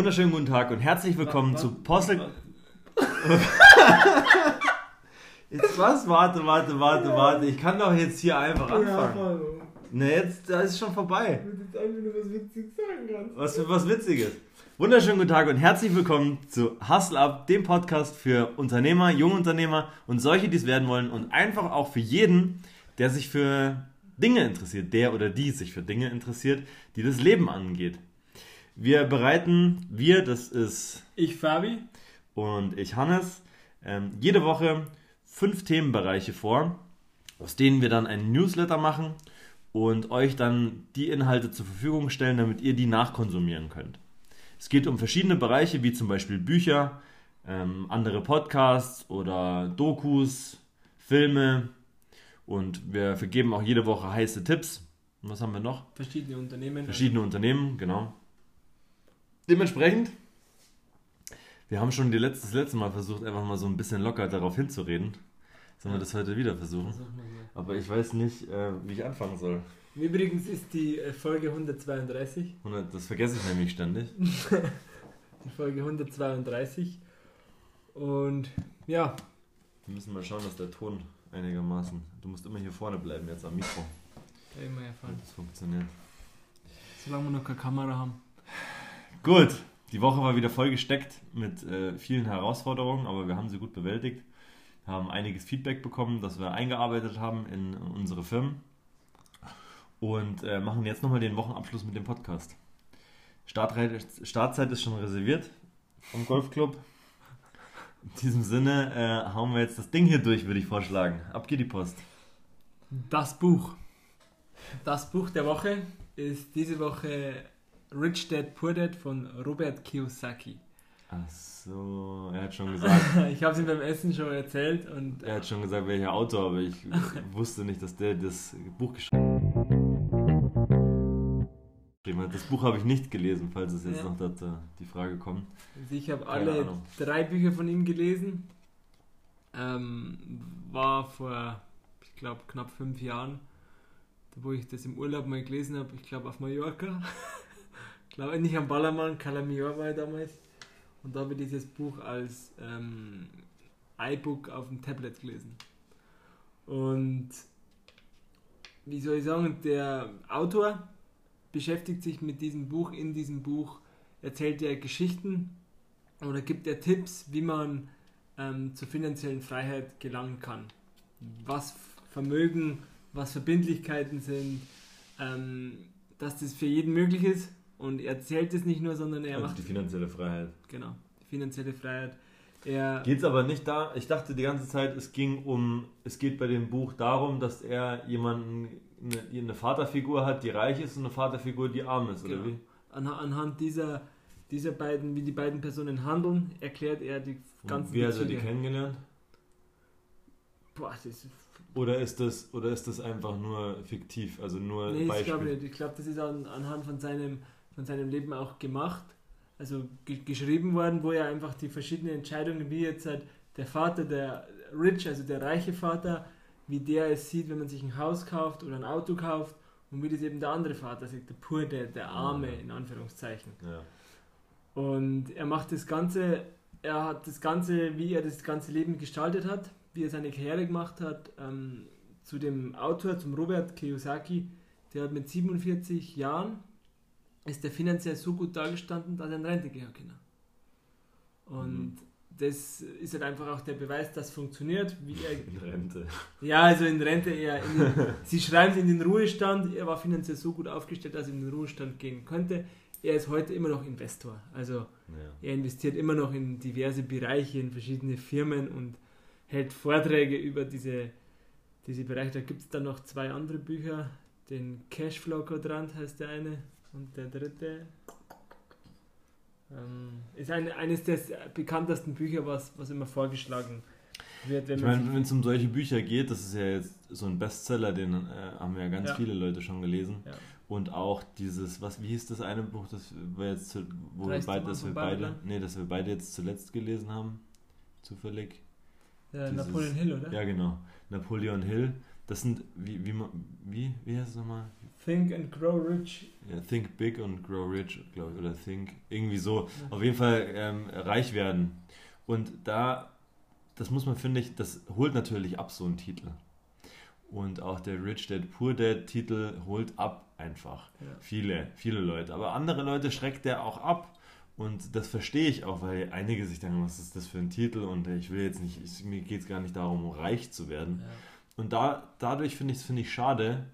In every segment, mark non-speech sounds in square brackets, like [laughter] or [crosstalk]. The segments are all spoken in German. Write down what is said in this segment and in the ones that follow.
Wunderschönen guten Tag und herzlich willkommen Was? zu Postel. [laughs] Jetzt was? Warte, warte, warte, warte. Ich kann doch jetzt hier einfach anfangen. hallo. Ne, jetzt, da ist es schon vorbei. Ich würde jetzt einfach nur was Witziges sagen kannst. Was für was Witziges. Wunderschönen guten Tag und herzlich willkommen zu Hustle Up, dem Podcast für Unternehmer, Jungunternehmer und solche, die es werden wollen und einfach auch für jeden, der sich für Dinge interessiert, der oder die sich für Dinge interessiert, die das Leben angeht. Wir bereiten, wir, das ist Ich, Fabi. und ich, Hannes, ähm, jede Woche fünf Themenbereiche vor, aus denen wir dann einen Newsletter machen und euch dann die Inhalte zur Verfügung stellen, damit ihr die nachkonsumieren könnt. Es geht um verschiedene Bereiche, wie zum Beispiel Bücher, ähm, andere Podcasts oder Dokus, Filme und wir vergeben auch jede Woche heiße Tipps. Und was haben wir noch? Verschiedene Unternehmen. Verschiedene Unternehmen, genau. Dementsprechend, wir haben schon die letzte, das letzte Mal versucht, einfach mal so ein bisschen locker darauf hinzureden. Sollen wir das heute wieder versuchen? Aber ich weiß nicht, äh, wie ich anfangen soll. Übrigens ist die äh, Folge 132. 100 Das vergesse ich nämlich ständig. [laughs] Die Folge 132. Und ja, Wir müssen mal schauen, dass der Ton einigermaßen. Du musst immer hier vorne bleiben, jetzt am Mikro. da immer erfahren. damit Das funktioniert. Solange wir noch keine Kamera haben. Gut, die Woche war wieder voll gesteckt mit äh, vielen Herausforderungen, aber wir haben sie gut bewältigt. Haben einiges Feedback bekommen, das wir eingearbeitet haben in unsere Firmen. Und äh, machen jetzt nochmal den Wochenabschluss mit dem Podcast. Startreit, Startzeit ist schon reserviert vom Golfclub. In diesem Sinne äh, hauen wir jetzt das Ding hier durch, würde ich vorschlagen. Ab geht die Post. Das Buch. Das Buch der Woche ist diese Woche Rich Dad Poor Dad von Robert Kiyosaki. Ach so, er hat schon gesagt, [laughs] Ich habe es ihm beim Essen schon erzählt und er hat schon gesagt, welcher Autor, aber ich [laughs] wusste nicht, dass der das Buch geschrieben hat. Das Buch habe ich nicht gelesen, falls es jetzt Ja. noch dazu die Frage kommt. Also ich habe alle Ahnung. drei Bücher von ihm gelesen. Ähm, war vor, ich glaube, knapp fünf Jahren, wo ich das im Urlaub mal gelesen habe. Ich glaube auf Mallorca. [laughs] glaube nicht am Ballermann, Calamior war ich damals. Und da habe ich dieses Buch als ähm, iBook auf dem Tablet gelesen. Und wie soll ich sagen, der Autor beschäftigt sich mit diesem Buch. In diesem Buch erzählt er Geschichten oder gibt er Tipps, wie man ähm, zur finanziellen Freiheit gelangen kann. Was Vermögen, was Verbindlichkeiten sind, ähm, dass das für jeden möglich ist. Und er erzählt es nicht nur, sondern er Also macht die finanzielle Freiheit. genau die finanzielle Freiheit. Er Geht es aber nicht da, ich dachte die ganze Zeit, es ging um, es geht bei dem Buch darum, dass er jemanden, eine, eine Vaterfigur hat, die reich ist und eine Vaterfigur, die arm ist, oder Genau. wie? anha- anhand dieser, dieser beiden, wie die beiden Personen handeln, erklärt er die Und ganzen wie hat er die kennengelernt? Boah, das ist Oder ist das, oder ist das einfach nur fiktiv, also nur Nee, ich Beispiel? glaube nicht. Ich glaube, das ist an, anhand von seinem, von seinem Leben auch gemacht. Also ge geschrieben worden, wo er einfach die verschiedenen Entscheidungen, wie jetzt halt der Vater, der Rich, also der reiche Vater, wie der es sieht, wenn man sich ein Haus kauft oder ein Auto kauft und wie das eben der andere Vater sieht, der Pur, der, der Arme, in Anführungszeichen. Ja. Und er macht das Ganze, er hat das Ganze, wie er das ganze Leben gestaltet hat, wie er seine Karriere gemacht hat, ähm, zu dem Autor, zum Robert Kiyosaki, der hat mit 47 Jahren, ist der finanziell so gut dargestanden, dass er in Rente gehen kann. Und Mhm. das ist halt einfach auch der Beweis, dass es funktioniert, wie er In Rente. ja, also in Rente eher. In den, [laughs] sie schreiben es in den Ruhestand. Er war finanziell so gut aufgestellt, dass er in den Ruhestand gehen könnte. Er ist heute immer noch Investor. Also Ja. er investiert immer noch in diverse Bereiche, in verschiedene Firmen und hält Vorträge über diese, diese Bereiche. Da gibt es dann noch zwei andere Bücher. Den Cashflow Quadrant heißt der eine und der dritte ähm, ist eine, eines der bekanntesten Bücher, was, was immer vorgeschlagen wird. Wenn Ich meine, wenn es um solche Bücher geht, das ist ja jetzt so ein Bestseller, den äh, haben ja ganz Ja. viele Leute schon gelesen. Ja. Und auch dieses, was, wie hieß das eine Buch, das wir jetzt, wo wir beide, das wir beide, Babylon? nee, das wir beide jetzt zuletzt gelesen haben, zufällig. Ja, Dieses- Napoleon Hill, oder? Ja, genau. Napoleon Hill. das sind, wie, wie, wie, wie heißt es nochmal? Think and Grow Rich. Ja, think Big and Grow Rich, glaube ich, oder Think, irgendwie so. Ja. Auf jeden Fall ähm, reich werden. Und da, das muss man, finde ich, das holt natürlich ab, so ein Titel. Und auch der Rich Dad Poor Dad Titel holt ab einfach. Ja. Viele, viele Leute. Aber andere Leute schreckt der auch ab. Und das verstehe ich auch, weil einige sich denken, was ist das für ein Titel? Und ich will jetzt nicht, ich, mir geht es gar nicht darum, reich zu werden. Und da, dadurch finde ich es find ich schade,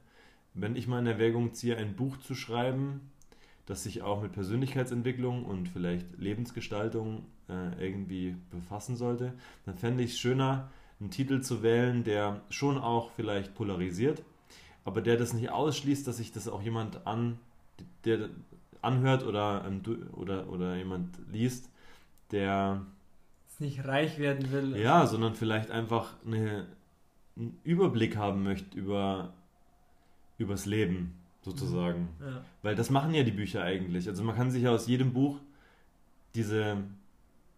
wenn ich mal in Erwägung ziehe, ein Buch zu schreiben, das sich auch mit Persönlichkeitsentwicklung und vielleicht Lebensgestaltung äh, irgendwie befassen sollte, dann fände ich es schöner, einen Titel zu wählen, der schon auch vielleicht polarisiert, aber der das nicht ausschließt, dass sich das auch jemand an, der anhört oder, ähm, oder, oder jemand liest, der nicht reich werden will. Ja, sondern vielleicht einfach eine, einen Überblick haben möchte über übers Leben sozusagen. Mhm. Ja. Weil das machen ja die Bücher eigentlich. Also man kann sich ja aus jedem Buch diese,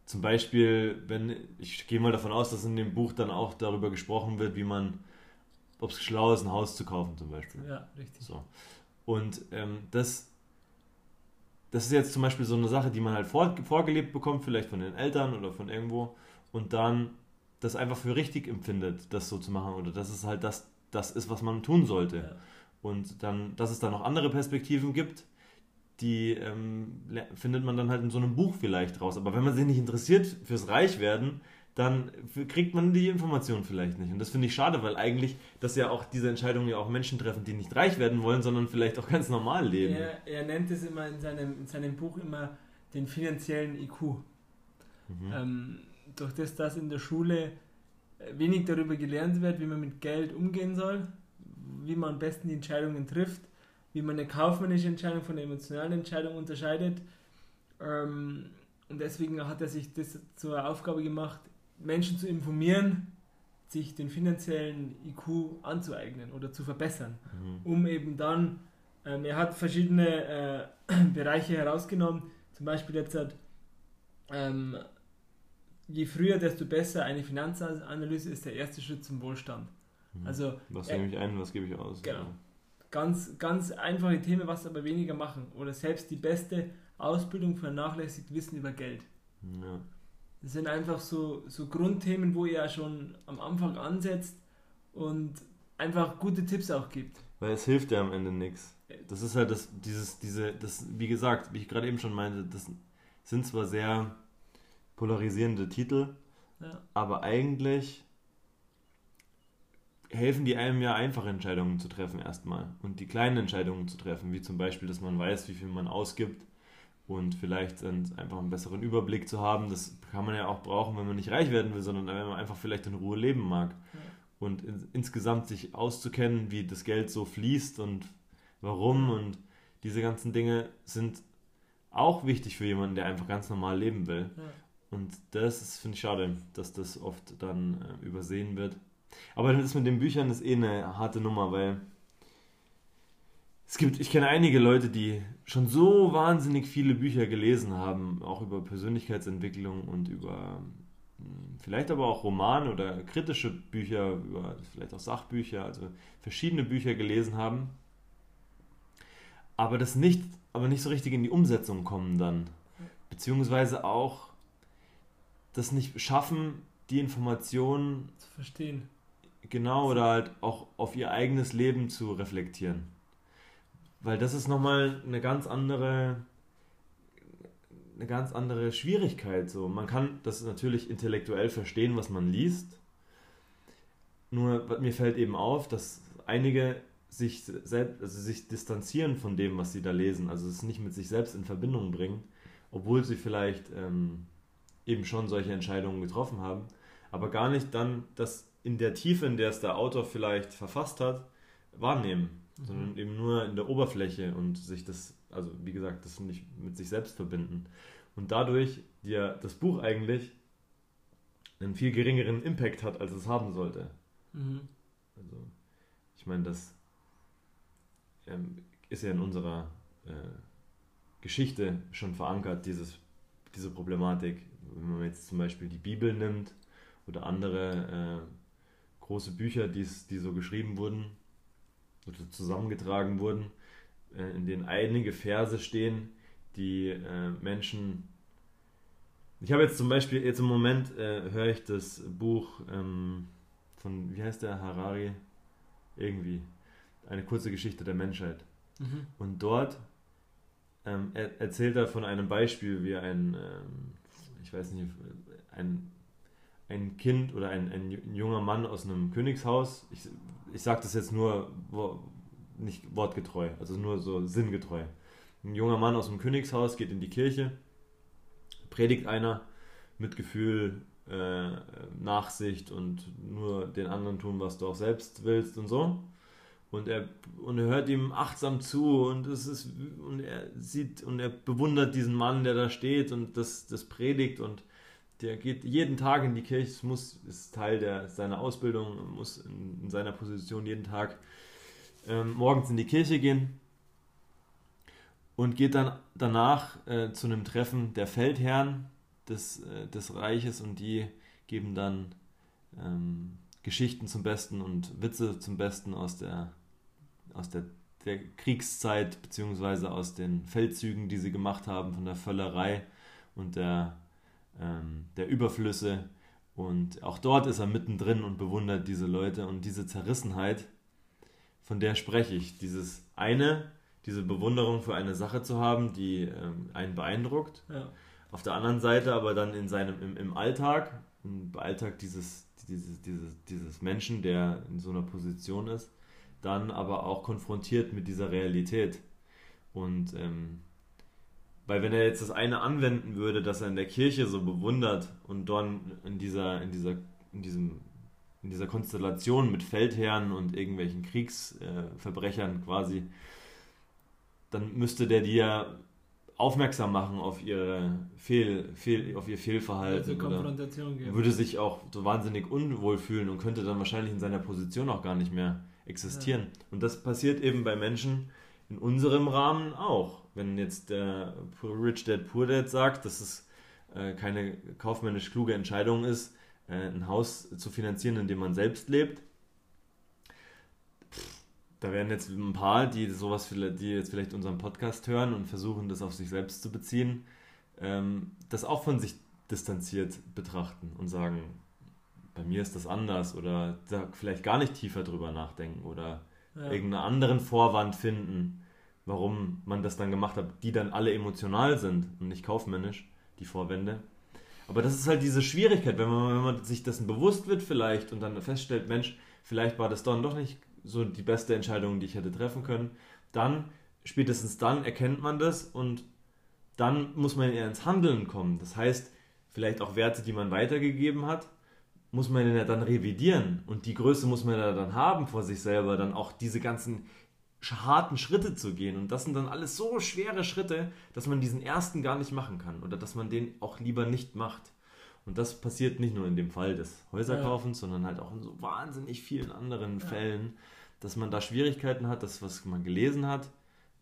zum Beispiel, wenn, ich gehe mal davon aus, dass in dem Buch dann auch darüber gesprochen wird, wie man, ob es schlau ist, ein Haus zu kaufen zum Beispiel. Ja, richtig. So. Und ähm, das das ist jetzt zum Beispiel so eine Sache, die man halt vor, vorgelebt bekommt, vielleicht von den Eltern oder von irgendwo, und dann das einfach für richtig empfindet, das so zu machen, oder dass es halt das, das ist, was man tun sollte. Ja. Und dann, dass es da noch andere Perspektiven gibt, die ähm, findet man dann halt in so einem Buch vielleicht raus. Aber wenn man sich nicht interessiert fürs Reichwerden, dann kriegt man die Information vielleicht nicht. Und das finde ich schade, weil eigentlich das ja auch diese Entscheidungen ja auch Menschen treffen, die nicht reich werden wollen, sondern vielleicht auch ganz normal leben. Er, er nennt es immer in seinem, in seinem Buch immer den finanziellen IQ. Mhm. Ähm, durch das, dass in der Schule wenig darüber gelernt wird, wie man mit Geld umgehen soll, wie man am besten die Entscheidungen trifft, wie man eine kaufmännische Entscheidung von einer emotionalen Entscheidung unterscheidet. Ähm, und deswegen hat er sich das zur Aufgabe gemacht, Menschen zu informieren, sich den finanziellen IQ anzueignen oder zu verbessern, mhm. um eben dann, ähm, er hat verschiedene äh, [clears throat] Bereiche herausgenommen, zum Beispiel jetzt hat, ähm, je früher, desto besser, eine Finanzanalyse ist der erste Schritt zum Wohlstand. Mhm. Also, was nehme ich ein, was gebe ich aus? Genau. Ganz, ganz einfache Themen, was aber weniger machen. Oder selbst die beste Ausbildung vernachlässigt Wissen über Geld. Ja. Das sind einfach so, so Grundthemen, wo ihr ja schon am Anfang ansetzt und einfach gute Tipps auch gibt. Weil es hilft ja am Ende nichts. Das ist halt das, dieses, diese, das, wie gesagt, wie ich gerade eben schon meinte, das sind zwar sehr polarisierende Titel, ja. aber eigentlich helfen die einem ja einfache Entscheidungen zu treffen erstmal und die kleinen Entscheidungen zu treffen, wie zum Beispiel, dass man weiß, wie viel man ausgibt und vielleicht einfach einen besseren Überblick zu haben. Das kann man ja auch brauchen, wenn man nicht reich werden will, sondern wenn man einfach vielleicht in Ruhe leben mag. Ja. Und in, insgesamt sich auszukennen, wie das Geld so fließt und warum und diese ganzen Dinge sind auch wichtig für jemanden, der einfach ganz normal leben will. Ja. Und das finde ich schade, dass das oft dann äh, übersehen wird. Aber das mit den Büchern ist eh eine harte Nummer, weil es gibt, ich kenne einige Leute, die schon so wahnsinnig viele Bücher gelesen haben, auch über Persönlichkeitsentwicklung und über hm, vielleicht aber auch Romane oder kritische Bücher, über vielleicht auch Sachbücher, also verschiedene Bücher gelesen haben, aber das nicht, aber nicht so richtig in die Umsetzung kommen dann, beziehungsweise auch das nicht schaffen, die Informationen zu verstehen. Genau, oder halt auch auf ihr eigenes Leben zu reflektieren. Weil das ist nochmal eine ganz andere eine ganz andere Schwierigkeit. So. Man kann das natürlich intellektuell verstehen, was man liest. Nur mir fällt eben auf, dass einige sich, selbst, also sich distanzieren von dem, was sie da lesen. Also es nicht mit sich selbst in Verbindung bringen, obwohl sie vielleicht ähm, eben schon solche Entscheidungen getroffen haben, aber gar nicht dann das in der Tiefe, in der es der Autor vielleicht verfasst hat, wahrnehmen mhm. sondern eben nur in der Oberfläche und sich das, also wie gesagt, das nicht mit sich selbst verbinden. Und dadurch dir das Buch eigentlich einen viel geringeren Impact hat, als es haben sollte. Mhm. Also, ich meine, das ähm, ist ja in unserer äh, Geschichte schon verankert, dieses, diese Problematik. Wenn man jetzt zum Beispiel die Bibel nimmt oder andere äh, große Bücher, die so geschrieben wurden oder zusammengetragen wurden, äh, in denen einige Verse stehen, die äh, Menschen. Ich habe jetzt zum Beispiel, jetzt im Moment äh, höre ich das Buch ähm, von, wie heißt der, Harari? Irgendwie. Eine kurze Geschichte der Menschheit. Mhm. Und dort ähm, er, erzählt er von einem Beispiel, wie ein, ähm, ich weiß nicht, ein, ein Kind oder ein, ein junger Mann aus einem Königshaus, ich, ich sage das jetzt nur wo, nicht wortgetreu, also nur so sinngetreu. Ein junger Mann aus einem Königshaus geht in die Kirche, predigt einer mit Gefühl, äh, Nachsicht und nur den anderen tun, was du auch selbst willst und so. Und er, und er hört ihm achtsam zu und es ist und er sieht und er bewundert diesen Mann, der da steht und das, das predigt und der geht jeden Tag in die Kirche, es muss, ist Teil der, seiner Ausbildung, muss in, in seiner Position jeden Tag ähm, morgens in die Kirche gehen und geht dann danach äh, zu einem Treffen der Feldherren des, äh, des Reiches und die geben dann ähm, Geschichten zum Besten und Witze zum Besten aus der, aus der, der Kriegszeit beziehungsweise aus den Feldzügen, die sie gemacht haben, von der Völlerei und der, der Überflüsse. Und auch dort ist er mittendrin und bewundert diese Leute und diese Zerrissenheit, von der spreche ich. Dieses eine, diese Bewunderung für eine Sache zu haben, die ähm, einen beeindruckt. Ja. Auf der anderen Seite aber dann in seinem, im, im Alltag, im Alltag dieses, dieses, dieses, dieses Menschen, der in so einer Position ist, dann aber auch konfrontiert mit dieser Realität. Und ähm, weil wenn er jetzt das eine anwenden würde, dass er in der Kirche so bewundert und dann in dieser, in dieser, in diesem, in dieser Konstellation mit Feldherren und irgendwelchen Kriegsverbrechern quasi, dann müsste der die ja aufmerksam machen auf ihre Fehl, Fehl, auf ihr Fehlverhalten. Also Konfrontation geben. Würde sich auch so wahnsinnig unwohl fühlen und könnte dann wahrscheinlich in seiner Position auch gar nicht mehr existieren. Ja. Und das passiert eben bei Menschen in unserem Rahmen auch. Wenn jetzt der Rich Dad Poor Dad sagt, dass es äh, keine kaufmännisch kluge Entscheidung ist, äh, ein Haus zu finanzieren, in dem man selbst lebt, da werden jetzt ein paar, die sowas, die jetzt vielleicht unseren Podcast hören und versuchen, das auf sich selbst zu beziehen, ähm, das auch von sich distanziert betrachten und sagen, bei mir ist das anders oder da vielleicht gar nicht tiefer drüber nachdenken oder ja. irgendeinen anderen Vorwand finden, warum man das dann gemacht hat, die dann alle emotional sind und nicht kaufmännisch, die Vorwände. Aber das ist halt diese Schwierigkeit, wenn man, wenn man sich dessen bewusst wird vielleicht und dann feststellt, Mensch, vielleicht war das dann doch nicht so die beste Entscheidung, die ich hätte treffen können. Dann, spätestens dann erkennt man das und dann muss man eher ins Handeln kommen. Das heißt, vielleicht auch Werte, die man weitergegeben hat, muss man ja dann revidieren und die Größe muss man ja dann haben vor sich selber, dann auch diese ganzen harten Schritte zu gehen. Und das sind dann alles so schwere Schritte, dass man diesen ersten gar nicht machen kann oder dass man den auch lieber nicht macht. Und das passiert nicht nur in dem Fall des Häuserkaufens, ja. sondern halt auch in so wahnsinnig vielen anderen ja. Fällen, dass man da Schwierigkeiten hat, das, was man gelesen hat,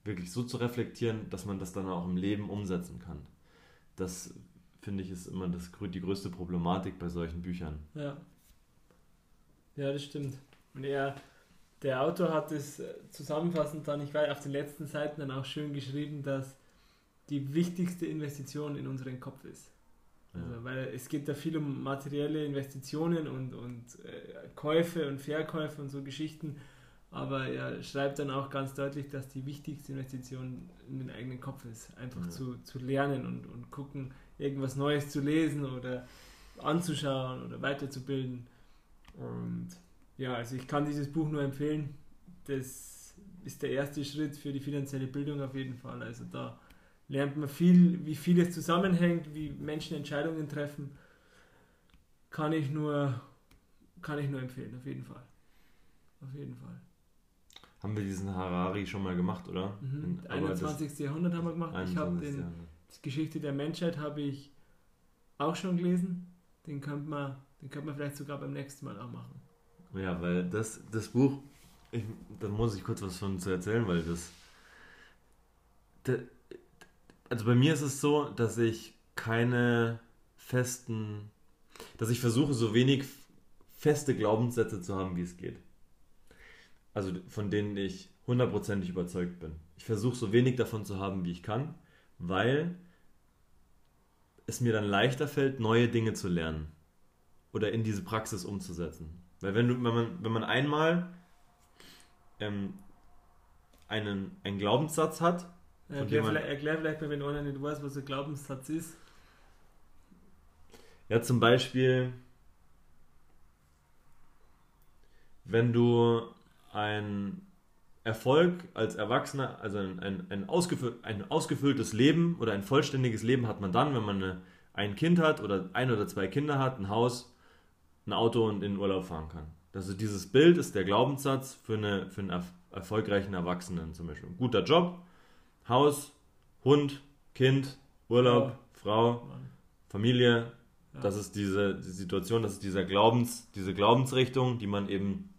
wirklich so zu reflektieren, dass man das dann auch im Leben umsetzen kann. Das finde ich ist immer das, die größte Problematik bei solchen Büchern. Ja. Ja, das stimmt. Und er, der Autor hat es äh, zusammenfassend dann, ich weiß, auf den letzten Seiten dann auch schön geschrieben, dass die wichtigste Investition in unseren Kopf ist. Also, weil es geht da viel um materielle Investitionen und, und äh, Käufe und Verkäufe und so Geschichten. Aber er schreibt dann auch ganz deutlich, dass die wichtigste Investition in den eigenen Kopf ist. Einfach ja. zu, zu lernen und, und gucken, irgendwas Neues zu lesen oder anzuschauen oder weiterzubilden. Und ja, also ich kann dieses Buch nur empfehlen. Das ist der erste Schritt für die finanzielle Bildung auf jeden Fall. Also da lernt man viel, wie vieles zusammenhängt, wie Menschen Entscheidungen treffen. Kann ich nur, kann ich nur empfehlen, auf jeden Fall. Auf jeden Fall. Haben wir diesen Harari schon mal gemacht, oder? Mhm. In, 21. Jahrhundert haben wir gemacht. Ich habe den die Geschichte der Menschheit habe ich auch schon gelesen. Den könnte man, den könnte man vielleicht sogar beim nächsten Mal auch machen. Ja, weil das, das Buch, ich, da muss ich kurz was von zu erzählen, weil das, das also bei mir ist es so, dass ich keine festen, dass ich versuche, so wenig feste Glaubenssätze zu haben, wie es geht. Also von denen ich hundertprozentig überzeugt bin. Ich versuche so wenig davon zu haben, wie ich kann, weil es mir dann leichter fällt, neue Dinge zu lernen oder in diese Praxis umzusetzen. Weil wenn, du, wenn, man, wenn man einmal ähm, einen, einen Glaubenssatz hat, erklär, man, vielleicht, erklär vielleicht mal, wenn einer nicht weiß, was ein Glaubenssatz ist. Ja, zum Beispiel, wenn du ein Erfolg als Erwachsener, also ein, ein, ein, ausgefüll, ein ausgefülltes Leben oder ein vollständiges Leben hat man dann, wenn man eine, ein Kind hat oder ein oder zwei Kinder hat, ein Haus, ein Auto und in den Urlaub fahren kann. Also dieses Bild ist der Glaubenssatz für, eine, für einen erfolgreichen Erwachsenen zum Beispiel. Guter Job, Haus, Hund, Kind, Urlaub, ja. Frau, Familie, das ist diese die Situation, das ist dieser Glaubens, diese Glaubensrichtung, die man eben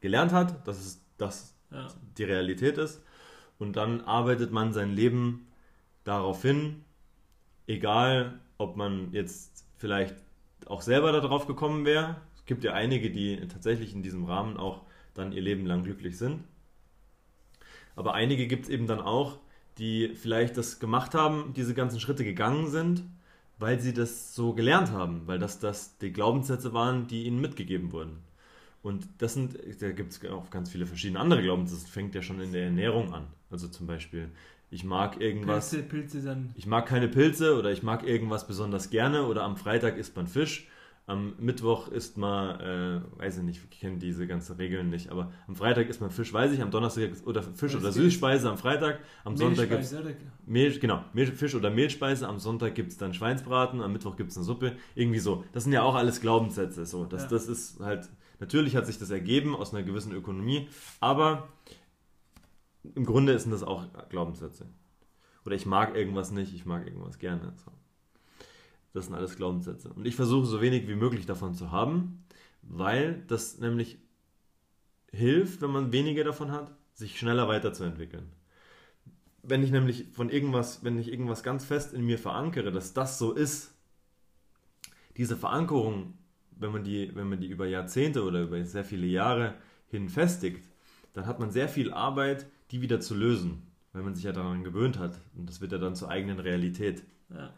gelernt hat, dass es das ja. die Realität ist. Und dann arbeitet man sein Leben darauf hin, egal ob man jetzt vielleicht auch selber darauf gekommen wäre. Es gibt ja einige, die tatsächlich in diesem Rahmen auch dann ihr Leben lang glücklich sind. Aber einige gibt es eben dann auch, die vielleicht das gemacht haben, diese ganzen Schritte gegangen sind weil sie das so gelernt haben, weil das, das die Glaubenssätze waren, die ihnen mitgegeben wurden. Und das sind, da gibt es auch ganz viele verschiedene andere Glaubenssätze. Das fängt ja schon in der Ernährung an. Also zum Beispiel, ich mag irgendwas. Pilze, Pilze dann. Ich mag keine Pilze oder ich mag irgendwas besonders gerne oder am Freitag isst man Fisch am Mittwoch isst man, äh, weiß ich nicht, ich kenne diese ganzen Regeln nicht, aber am Freitag isst man Fisch, weiß ich, am Donnerstag oder Fisch oder Süßspeise am Freitag, am Sonntag gibt es Mehl, genau, Mehl, Fisch oder Mehlspeise, am Sonntag gibt es dann Schweinsbraten, am Mittwoch gibt es eine Suppe, irgendwie so. Das sind ja auch alles Glaubenssätze, so. Das, ja. das ist halt, natürlich hat sich das ergeben aus einer gewissen Ökonomie, aber im Grunde sind das auch Glaubenssätze. Oder ich mag irgendwas nicht, ich mag irgendwas gerne. So. Das sind alles Glaubenssätze. Und ich versuche so wenig wie möglich davon zu haben, weil das nämlich hilft, wenn man weniger davon hat, sich schneller weiterzuentwickeln. Wenn ich nämlich von irgendwas, wenn ich irgendwas ganz fest in mir verankere, dass das so ist, diese Verankerung, wenn man die, wenn man die über Jahrzehnte oder über sehr viele Jahre hin festigt, dann hat man sehr viel Arbeit, die wieder zu lösen, weil man sich ja daran gewöhnt hat. Und das wird ja dann zur eigenen Realität. Ja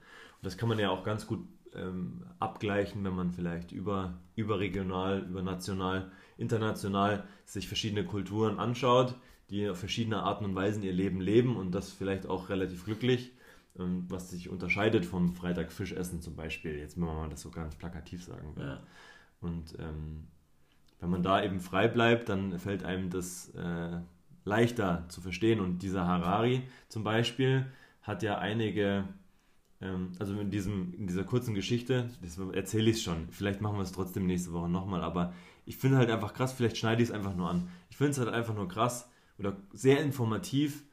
das kann man ja auch ganz gut ähm, abgleichen, wenn man vielleicht über, überregional, übernational, international sich verschiedene Kulturen anschaut, die auf verschiedene Arten und Weisen ihr Leben leben und das vielleicht auch relativ glücklich, ähm, was sich unterscheidet vom Freitag Fischessen zum Beispiel, jetzt wenn man mal das so ganz plakativ sagen will. Ja. Und ähm, wenn man da eben frei bleibt, dann fällt einem das äh, leichter zu verstehen. Und dieser Harari zum Beispiel hat ja einige ähm, also in, diesem, in dieser kurzen Geschichte, das erzähle ich es schon, vielleicht machen wir es trotzdem nächste Woche nochmal, aber ich finde halt einfach krass, vielleicht schneide ich es einfach nur an. Ich finde es halt einfach nur krass oder sehr informativ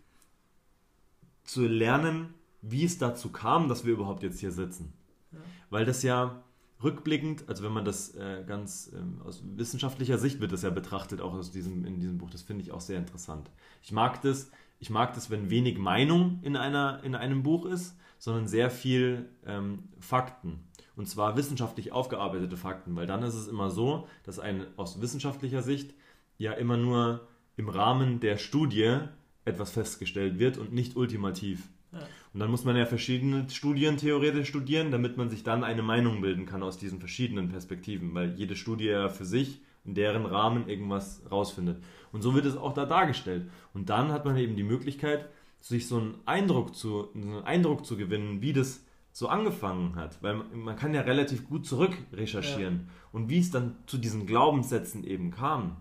zu lernen, wie es dazu kam, dass wir überhaupt jetzt hier sitzen. Ja. Weil das ja rückblickend, also wenn man das äh, ganz ähm, aus wissenschaftlicher Sicht wird das ja betrachtet, auch aus diesem, in diesem Buch, das finde ich auch sehr interessant. Ich mag das, ich mag das, wenn wenig Meinung in, einer, in einem Buch ist, sondern sehr viel ähm, Fakten. Und zwar wissenschaftlich aufgearbeitete Fakten, weil dann ist es immer so, dass ein aus wissenschaftlicher Sicht ja immer nur im Rahmen der Studie etwas festgestellt wird und nicht ultimativ. Ja. Und dann muss man ja verschiedene Studien theoretisch studieren, damit man sich dann eine Meinung bilden kann aus diesen verschiedenen Perspektiven, weil jede Studie ja für sich in deren Rahmen irgendwas rausfindet. Und so wird es auch da dargestellt. Und dann hat man eben die Möglichkeit, sich so einen Eindruck zu, einen Eindruck zu gewinnen, wie das so angefangen hat, weil man, kann ja relativ gut zurück recherchieren ja. und wie es dann zu diesen Glaubenssätzen eben kam.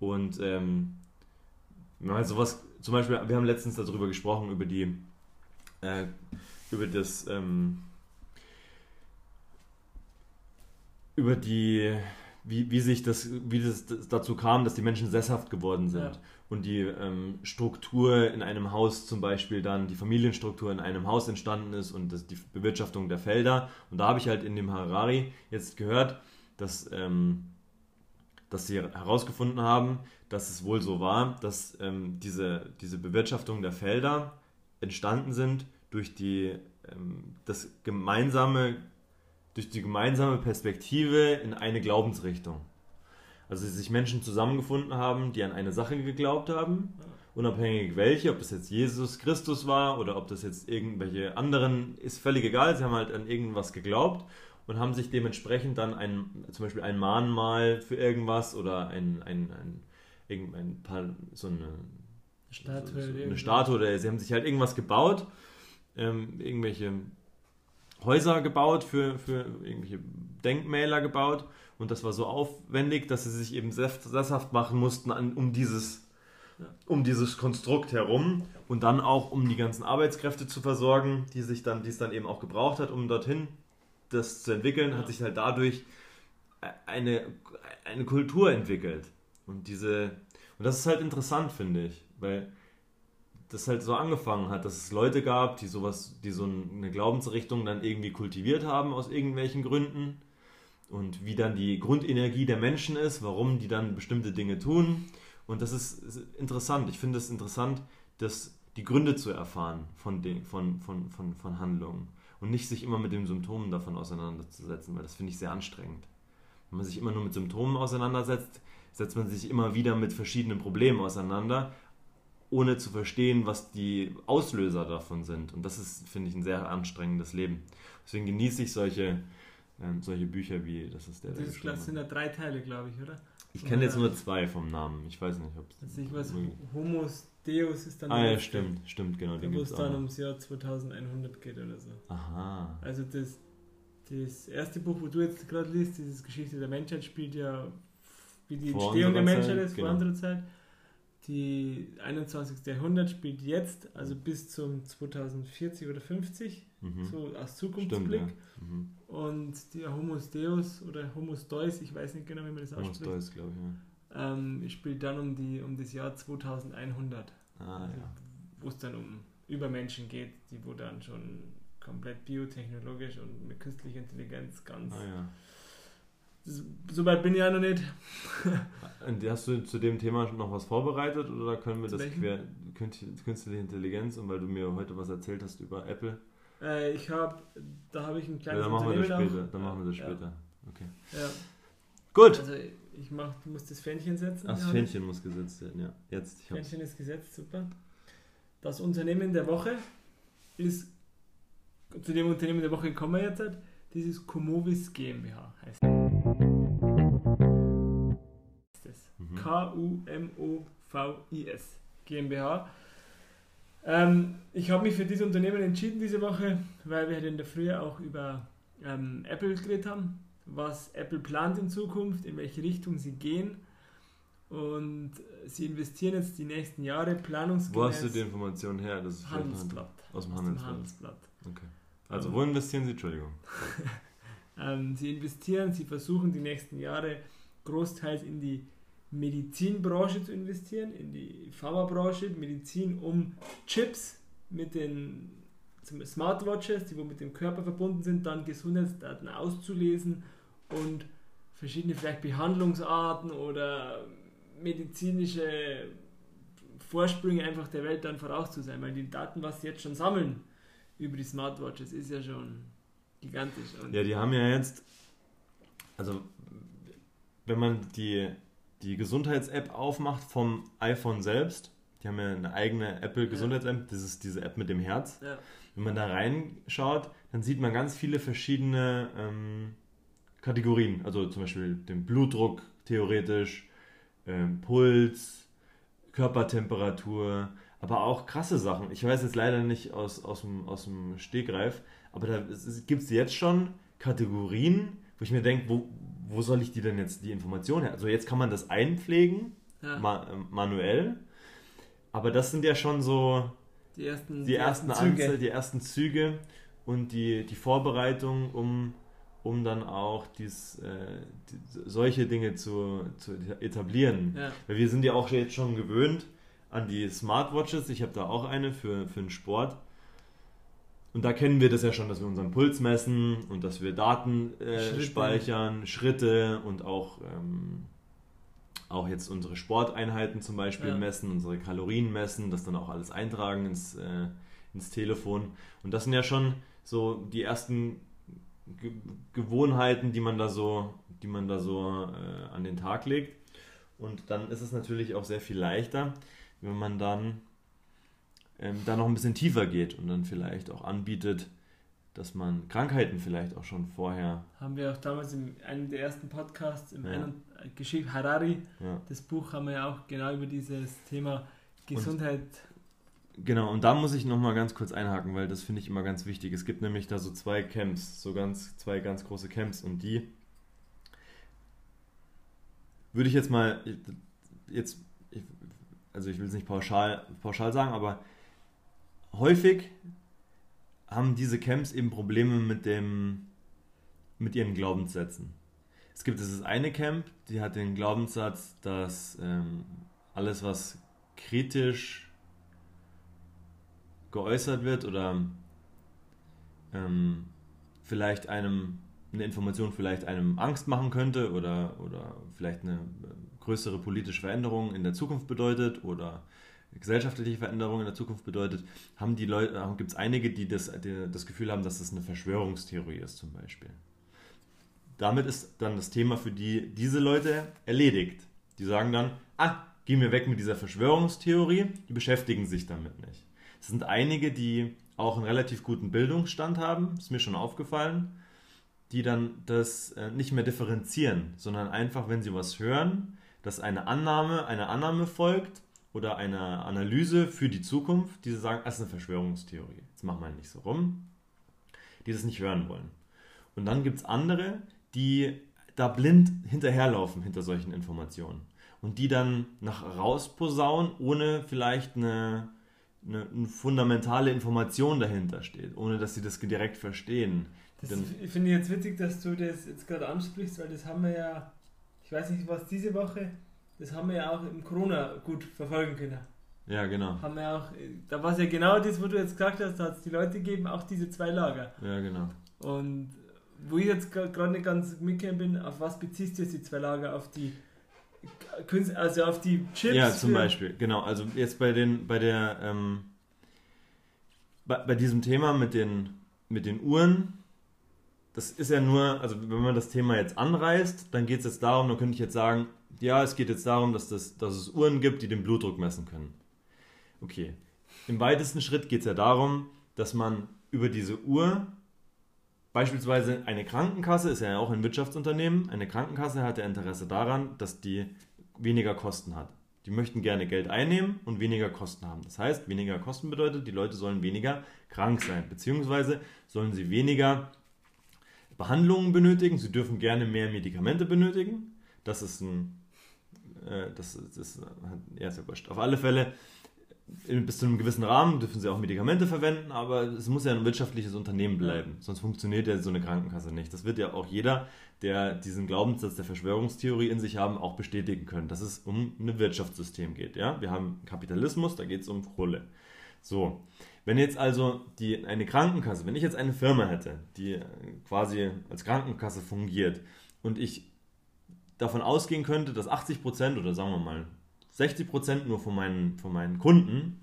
Und ähm, sowas, zum Beispiel, wir haben letztens darüber gesprochen, über die, äh, über das, ähm, über die wie, wie sich das, wie das, das, dazu kam, dass die Menschen sesshaft geworden sind. Ja. Und die ähm, Struktur in einem Haus zum Beispiel dann, die Familienstruktur in einem Haus entstanden ist und das, die Bewirtschaftung der Felder. Und da habe ich halt in dem Harari jetzt gehört, dass, ähm, dass sie herausgefunden haben, dass es wohl so war, dass ähm, diese, diese Bewirtschaftung der Felder entstanden sind durch die, ähm, das gemeinsame durch die gemeinsame Perspektive in eine Glaubensrichtung. Also sich Menschen zusammengefunden haben, die an eine Sache geglaubt haben, unabhängig welche, ob das jetzt Jesus Christus war oder ob das jetzt irgendwelche anderen, ist völlig egal, sie haben halt an irgendwas geglaubt und haben sich dementsprechend dann ein, zum Beispiel ein Mahnmal für irgendwas oder ein, ein, ein, ein, ein paar, so eine Statue, so, so eine Statue oder sie haben sich halt irgendwas gebaut, ähm, irgendwelche Häuser gebaut, für, für irgendwelche Denkmäler gebaut und das war so aufwendig, dass sie sich eben sesshaft machen mussten an, um dieses um dieses Konstrukt herum und dann auch um die ganzen Arbeitskräfte zu versorgen, die sich dann, die es dann eben auch gebraucht hat, um dorthin das zu entwickeln, ja. hat sich halt dadurch eine, eine Kultur entwickelt. Und diese, und das ist halt interessant, finde ich, weil das halt so angefangen hat, dass es Leute gab, die sowas, die so eine Glaubensrichtung dann irgendwie kultiviert haben aus irgendwelchen Gründen und wie dann die Grundenergie der Menschen ist, warum die dann bestimmte Dinge tun. Und das ist, ist interessant. Ich finde es interessant, dass die Gründe zu erfahren von, den, von, von, von, von Handlungen und nicht sich immer mit den Symptomen davon auseinanderzusetzen, weil das finde ich sehr anstrengend. Wenn man sich immer nur mit Symptomen auseinandersetzt, setzt man sich immer wieder mit verschiedenen Problemen auseinander, ohne zu verstehen, was die Auslöser davon sind. Und das ist, finde ich, ein sehr anstrengendes Leben. Deswegen genieße ich solche, ähm, solche Bücher wie, das ist der. Das der sind ja drei Teile, glaube ich, oder? Ich kenne jetzt nur zwei vom Namen. Ich weiß nicht, ob es. Also ich weiß, Homos Deus ist dann. Ah, ja, stimmt, stimmt, genau. Wo es dann ums Jahr 2100 geht oder so. Aha. Also das, das erste Buch, wo du jetzt gerade liest, dieses Geschichte der Menschheit, spielt ja wie die Entstehung der Menschheit ist, genau. vor unserer Zeit. Die 21. Jahrhundert spielt jetzt, also bis zum 2040 oder 50, mhm. so als Zukunftsblick. Stimmt, ja. mhm. Und der Homus Deus oder Homus Deus, ich weiß nicht genau, wie man das ausspricht. Homus Deus, glaube ich, ja. Ähm, spielt dann um, die, um das Jahr 2100. Ah, also, ja. Wo es dann um Übermenschen geht, die wo dann schon komplett biotechnologisch und mit künstlicher Intelligenz ganz. Ah, ja. Soweit bin ich ja noch nicht. Hast du zu dem Thema noch was vorbereitet oder können wir zu das quer, künstliche Intelligenz und weil du mir heute was erzählt hast über Apple? Äh, ich habe, da habe ich ein kleines ja, dann machen wir das später. Dann machen wir das später. Ja. Okay. Ja. Gut. Also ich mach, muss das Fähnchen setzen. Ach, das Fähnchen muss gesetzt werden, ja. Jetzt. Ich Fähnchen ist gesetzt, super. Das Unternehmen der Woche ist, zu dem Unternehmen der Woche kommen wir jetzt, dieses Kumovis GmbH heißt K-U-M-O-V-I-S GmbH. Ähm, ich habe mich für dieses Unternehmen entschieden diese Woche, weil wir in der Früh auch über ähm, Apple geredet haben, was Apple plant in Zukunft, in welche Richtung sie gehen. Und sie investieren jetzt die nächsten Jahre planungsgemäß. Wo hast du die Informationen her? Das ist Handelsblatt. Aus dem Handelsblatt. Aus dem Handelsblatt. Okay. Also, wo investieren Sie? Entschuldigung. [laughs] ähm, sie investieren, sie versuchen die nächsten Jahre großteils in die Medizinbranche zu investieren, in die Pharmabranche, Medizin, um Chips mit den Smartwatches, die mit dem Körper verbunden sind, dann Gesundheitsdaten auszulesen und verschiedene vielleicht Behandlungsarten oder medizinische Vorsprünge einfach der Welt dann voraus zu sein, weil die Daten, was sie jetzt schon sammeln über die Smartwatches, ist ja schon gigantisch. Und ja, die haben ja jetzt, also wenn man die die Gesundheits-App aufmacht vom iPhone selbst, die haben ja eine eigene Apple-Gesundheits-App, das ist diese App mit dem Herz. Ja. Wenn man da reinschaut, dann sieht man ganz viele verschiedene ähm, Kategorien. Also zum Beispiel den Blutdruck theoretisch, ähm, Puls, Körpertemperatur, aber auch krasse Sachen. Ich weiß jetzt leider nicht aus, aus, dem, aus dem Stegreif, aber da gibt es jetzt schon Kategorien, wo ich mir denke, wo, wo soll ich die denn jetzt die Informationen her? Also jetzt kann man das einpflegen, ja. ma äh, manuell, aber das sind ja schon so die ersten, die, die ersten, ersten Anzahl, die ersten Züge und die, die Vorbereitung, um, um dann auch dies, äh, die, solche Dinge zu, zu etablieren. Ja. Weil wir sind ja auch jetzt schon gewöhnt an die Smartwatches. Ich habe da auch eine für, für den Sport. Und da kennen wir das ja schon, dass wir unseren Puls messen und dass wir Daten äh, Schritte. speichern, Schritte und auch, ähm, auch jetzt unsere Sporteinheiten zum Beispiel ja. messen, unsere Kalorien messen, das dann auch alles eintragen ins, äh, ins Telefon. Und das sind ja schon so die ersten Ge Gewohnheiten, die man da so, die man da so äh, an den Tag legt. Und dann ist es natürlich auch sehr viel leichter, wenn man dann ähm, da noch ein bisschen tiefer geht und dann vielleicht auch anbietet, dass man Krankheiten vielleicht auch schon vorher. Haben wir auch damals in einem der ersten Podcasts im ja. geschrieben, Harari, ja. das Buch haben wir ja auch genau über dieses Thema Gesundheit. Und, genau, und da muss ich nochmal ganz kurz einhaken, weil das finde ich immer ganz wichtig. Es gibt nämlich da so zwei Camps, so ganz, zwei ganz große Camps und die würde ich jetzt mal, jetzt, also ich will es nicht pauschal, pauschal sagen, aber häufig haben diese Camps eben Probleme mit dem, mit ihren Glaubenssätzen. Es gibt dieses eine Camp, die hat den Glaubenssatz, dass ähm, alles, was kritisch geäußert wird oder ähm, vielleicht einem eine Information vielleicht einem Angst machen könnte oder, oder vielleicht eine größere politische Veränderung in der Zukunft bedeutet oder gesellschaftliche Veränderung in der Zukunft bedeutet, haben die Leute, gibt es einige, die das, die das Gefühl haben, dass das eine Verschwörungstheorie ist zum Beispiel. Damit ist dann das Thema für die, diese Leute erledigt. Die sagen dann, ah, geh mir weg mit dieser Verschwörungstheorie, die beschäftigen sich damit nicht. Es sind einige, die auch einen relativ guten Bildungsstand haben, ist mir schon aufgefallen, die dann das äh, nicht mehr differenzieren, sondern einfach, wenn sie was hören, dass eine Annahme, eine Annahme folgt oder eine Analyse für die Zukunft, die sagen, das ist eine Verschwörungstheorie. Jetzt machen wir nicht so rum, die das nicht hören wollen. Und dann gibt es andere, die da blind hinterherlaufen hinter solchen Informationen und die dann nach rausposaunen, ohne vielleicht eine, eine, eine, fundamentale Information dahinter steht, ohne dass sie das direkt verstehen. Das finde ich jetzt witzig, dass du das jetzt gerade ansprichst, weil das haben wir ja, ich weiß nicht, was diese Woche, das haben wir ja auch im Corona gut verfolgen können. Ja, genau. Haben wir auch, da war es ja genau das, wo du jetzt gesagt hast, da hat es die Leute gegeben, auch diese zwei Lager. Ja, genau. Und wo ich jetzt gerade nicht ganz mitgekommen bin, auf was beziehst du jetzt die zwei Lager? Auf die also auf die Chips? Ja, zum Beispiel, genau. Also jetzt bei den, bei der, ähm, bei, bei diesem Thema mit den, mit den Uhren, das ist ja nur, also wenn man das Thema jetzt anreißt, dann geht es jetzt darum, dann könnte ich jetzt sagen, ja, es geht jetzt darum, dass, das, dass es Uhren gibt, die den Blutdruck messen können. Okay. Im weitesten Schritt geht es ja darum, dass man über diese Uhr beispielsweise eine Krankenkasse, ist ja auch ein Wirtschaftsunternehmen, eine Krankenkasse hat ja Interesse daran, dass die weniger Kosten hat. Die möchten gerne Geld einnehmen und weniger Kosten haben. Das heißt, weniger Kosten bedeutet, die Leute sollen weniger krank sein, beziehungsweise sollen sie weniger Behandlungen benötigen. Sie dürfen gerne mehr Medikamente benötigen. Das ist ein äh, das, das ja, ist ja wurscht. Auf alle Fälle, bis zu einem gewissen Rahmen dürfen sie auch Medikamente verwenden, aber es muss ja ein wirtschaftliches Unternehmen bleiben. Sonst funktioniert ja so eine Krankenkasse nicht. Das wird ja auch jeder, der diesen Glaubenssatz der Verschwörungstheorie in sich haben, auch bestätigen können, dass es um ein Wirtschaftssystem geht. Ja? Wir haben Kapitalismus, da geht es um Kohle. So, wenn jetzt also die, eine Krankenkasse, wenn ich jetzt eine Firma hätte, die quasi als Krankenkasse fungiert und ich davon ausgehen könnte, dass 80% oder sagen wir mal 60% nur von meinen, von meinen Kunden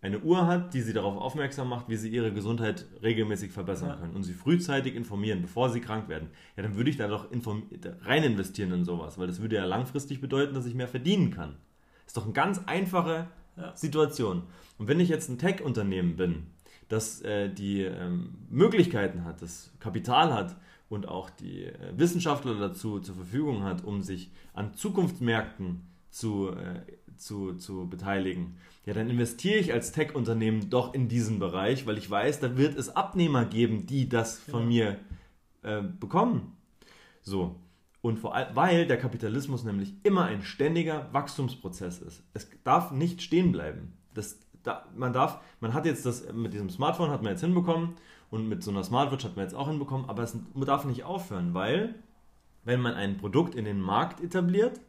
eine Uhr hat, die sie darauf aufmerksam macht, wie sie ihre Gesundheit regelmäßig verbessern ja. können und sie frühzeitig informieren, bevor sie krank werden, ja, dann würde ich da doch rein investieren in sowas, weil das würde ja langfristig bedeuten, dass ich mehr verdienen kann. Ist doch eine ganz einfache ja. Situation. Und wenn ich jetzt ein Tech-Unternehmen bin, das äh, die ähm, Möglichkeiten hat, das Kapital hat, und auch die äh, Wissenschaftler dazu zur Verfügung hat, um sich an Zukunftsmärkten zu, äh, zu, zu beteiligen, ja, dann investiere ich als Tech-Unternehmen doch in diesen Bereich, weil ich weiß, da wird es Abnehmer geben, die das von mir äh, bekommen. So. Und vor allem, weil der Kapitalismus nämlich immer ein ständiger Wachstumsprozess ist. Es darf nicht stehen bleiben. Das, da, man darf, man hat jetzt das mit diesem Smartphone hat man jetzt hinbekommen und mit so einer Smartwatch hat man jetzt auch hinbekommen, aber es darf nicht aufhören, weil wenn man ein Produkt in den Markt etabliert,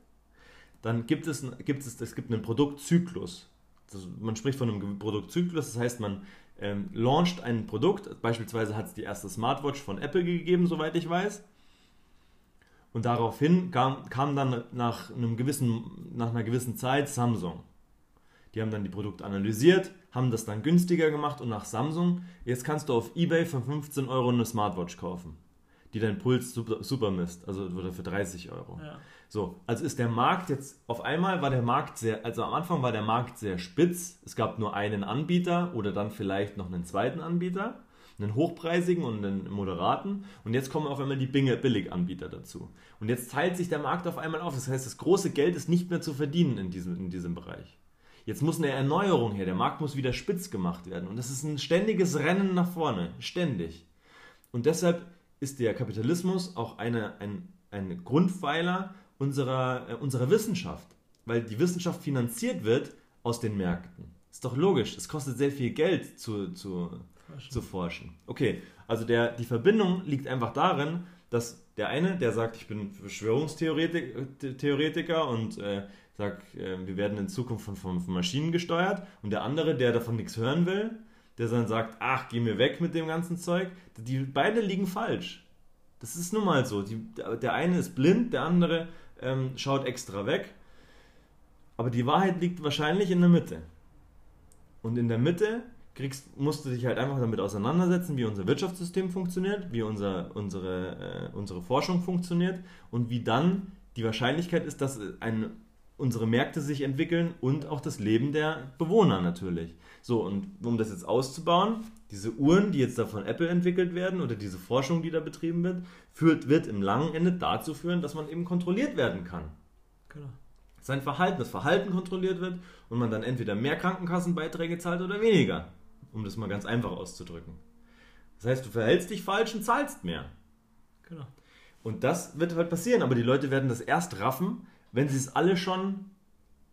dann gibt es, gibt es, es gibt einen Produktzyklus. Das, man spricht von einem Produktzyklus, das heißt, man ähm, launcht ein Produkt, beispielsweise hat es die erste Smartwatch von Apple gegeben, soweit ich weiß. Und daraufhin kam, kam dann nach, einem gewissen, nach einer gewissen Zeit Samsung. Die haben dann die Produkte analysiert, haben das dann günstiger gemacht und nach Samsung, jetzt kannst du auf Ebay für 15 Euro eine Smartwatch kaufen. die deinen Puls super, super misst, also für 30 Euro. Ja. So, also ist der Markt jetzt, auf einmal war der Markt sehr, also am Anfang war der Markt sehr spitz. Es gab nur einen Anbieter oder dann vielleicht noch einen zweiten Anbieter, einen hochpreisigen und einen moderaten. Und jetzt kommen auf einmal die Billiganbieter dazu. Und jetzt teilt sich der Markt auf einmal auf. Das heißt, das große Geld ist nicht mehr zu verdienen in diesem, in diesem Bereich. Jetzt muss eine Erneuerung her. Der Markt muss wieder spitz gemacht werden. Und das ist ein ständiges Rennen nach vorne. Ständig. Und deshalb ist der Kapitalismus auch eine, ein, ein Grundpfeiler unserer, äh, unserer Wissenschaft. Weil die Wissenschaft finanziert wird aus den Märkten. Ist doch logisch. Es kostet sehr viel Geld zu, zu, forschen. zu forschen. Okay, also der, die Verbindung liegt einfach darin, dass der eine, der sagt, ich bin Verschwörungstheoretiker und äh, sagt, äh, wir werden in Zukunft von, von, von, Maschinen gesteuert, und der andere, der davon nichts hören will, der dann sagt, ach, geh mir weg mit dem ganzen Zeug, die beide liegen falsch. Das ist nun mal so. Die, der eine ist blind, der andere ähm, schaut extra weg. Aber die Wahrheit liegt wahrscheinlich in der Mitte. Und in der Mitte kriegst, musst du dich halt einfach damit auseinandersetzen, wie unser Wirtschaftssystem funktioniert, wie unser, unsere, äh, unsere Forschung funktioniert und wie dann die Wahrscheinlichkeit ist, dass ein, unsere Märkte sich entwickeln und auch das Leben der Bewohner natürlich. So, und um das jetzt auszubauen, diese Uhren, die jetzt da von Apple entwickelt werden oder diese Forschung, die da betrieben wird, führt, wird im langen Ende dazu führen, dass man eben kontrolliert werden kann. Genau. Sein Verhalten, das Verhalten kontrolliert wird und man dann entweder mehr Krankenkassenbeiträge zahlt oder weniger um das mal ganz einfach auszudrücken. Das heißt, du verhältst dich falsch und zahlst mehr. Genau. Und das wird halt passieren, aber die Leute werden das erst raffen, wenn sie es alle schon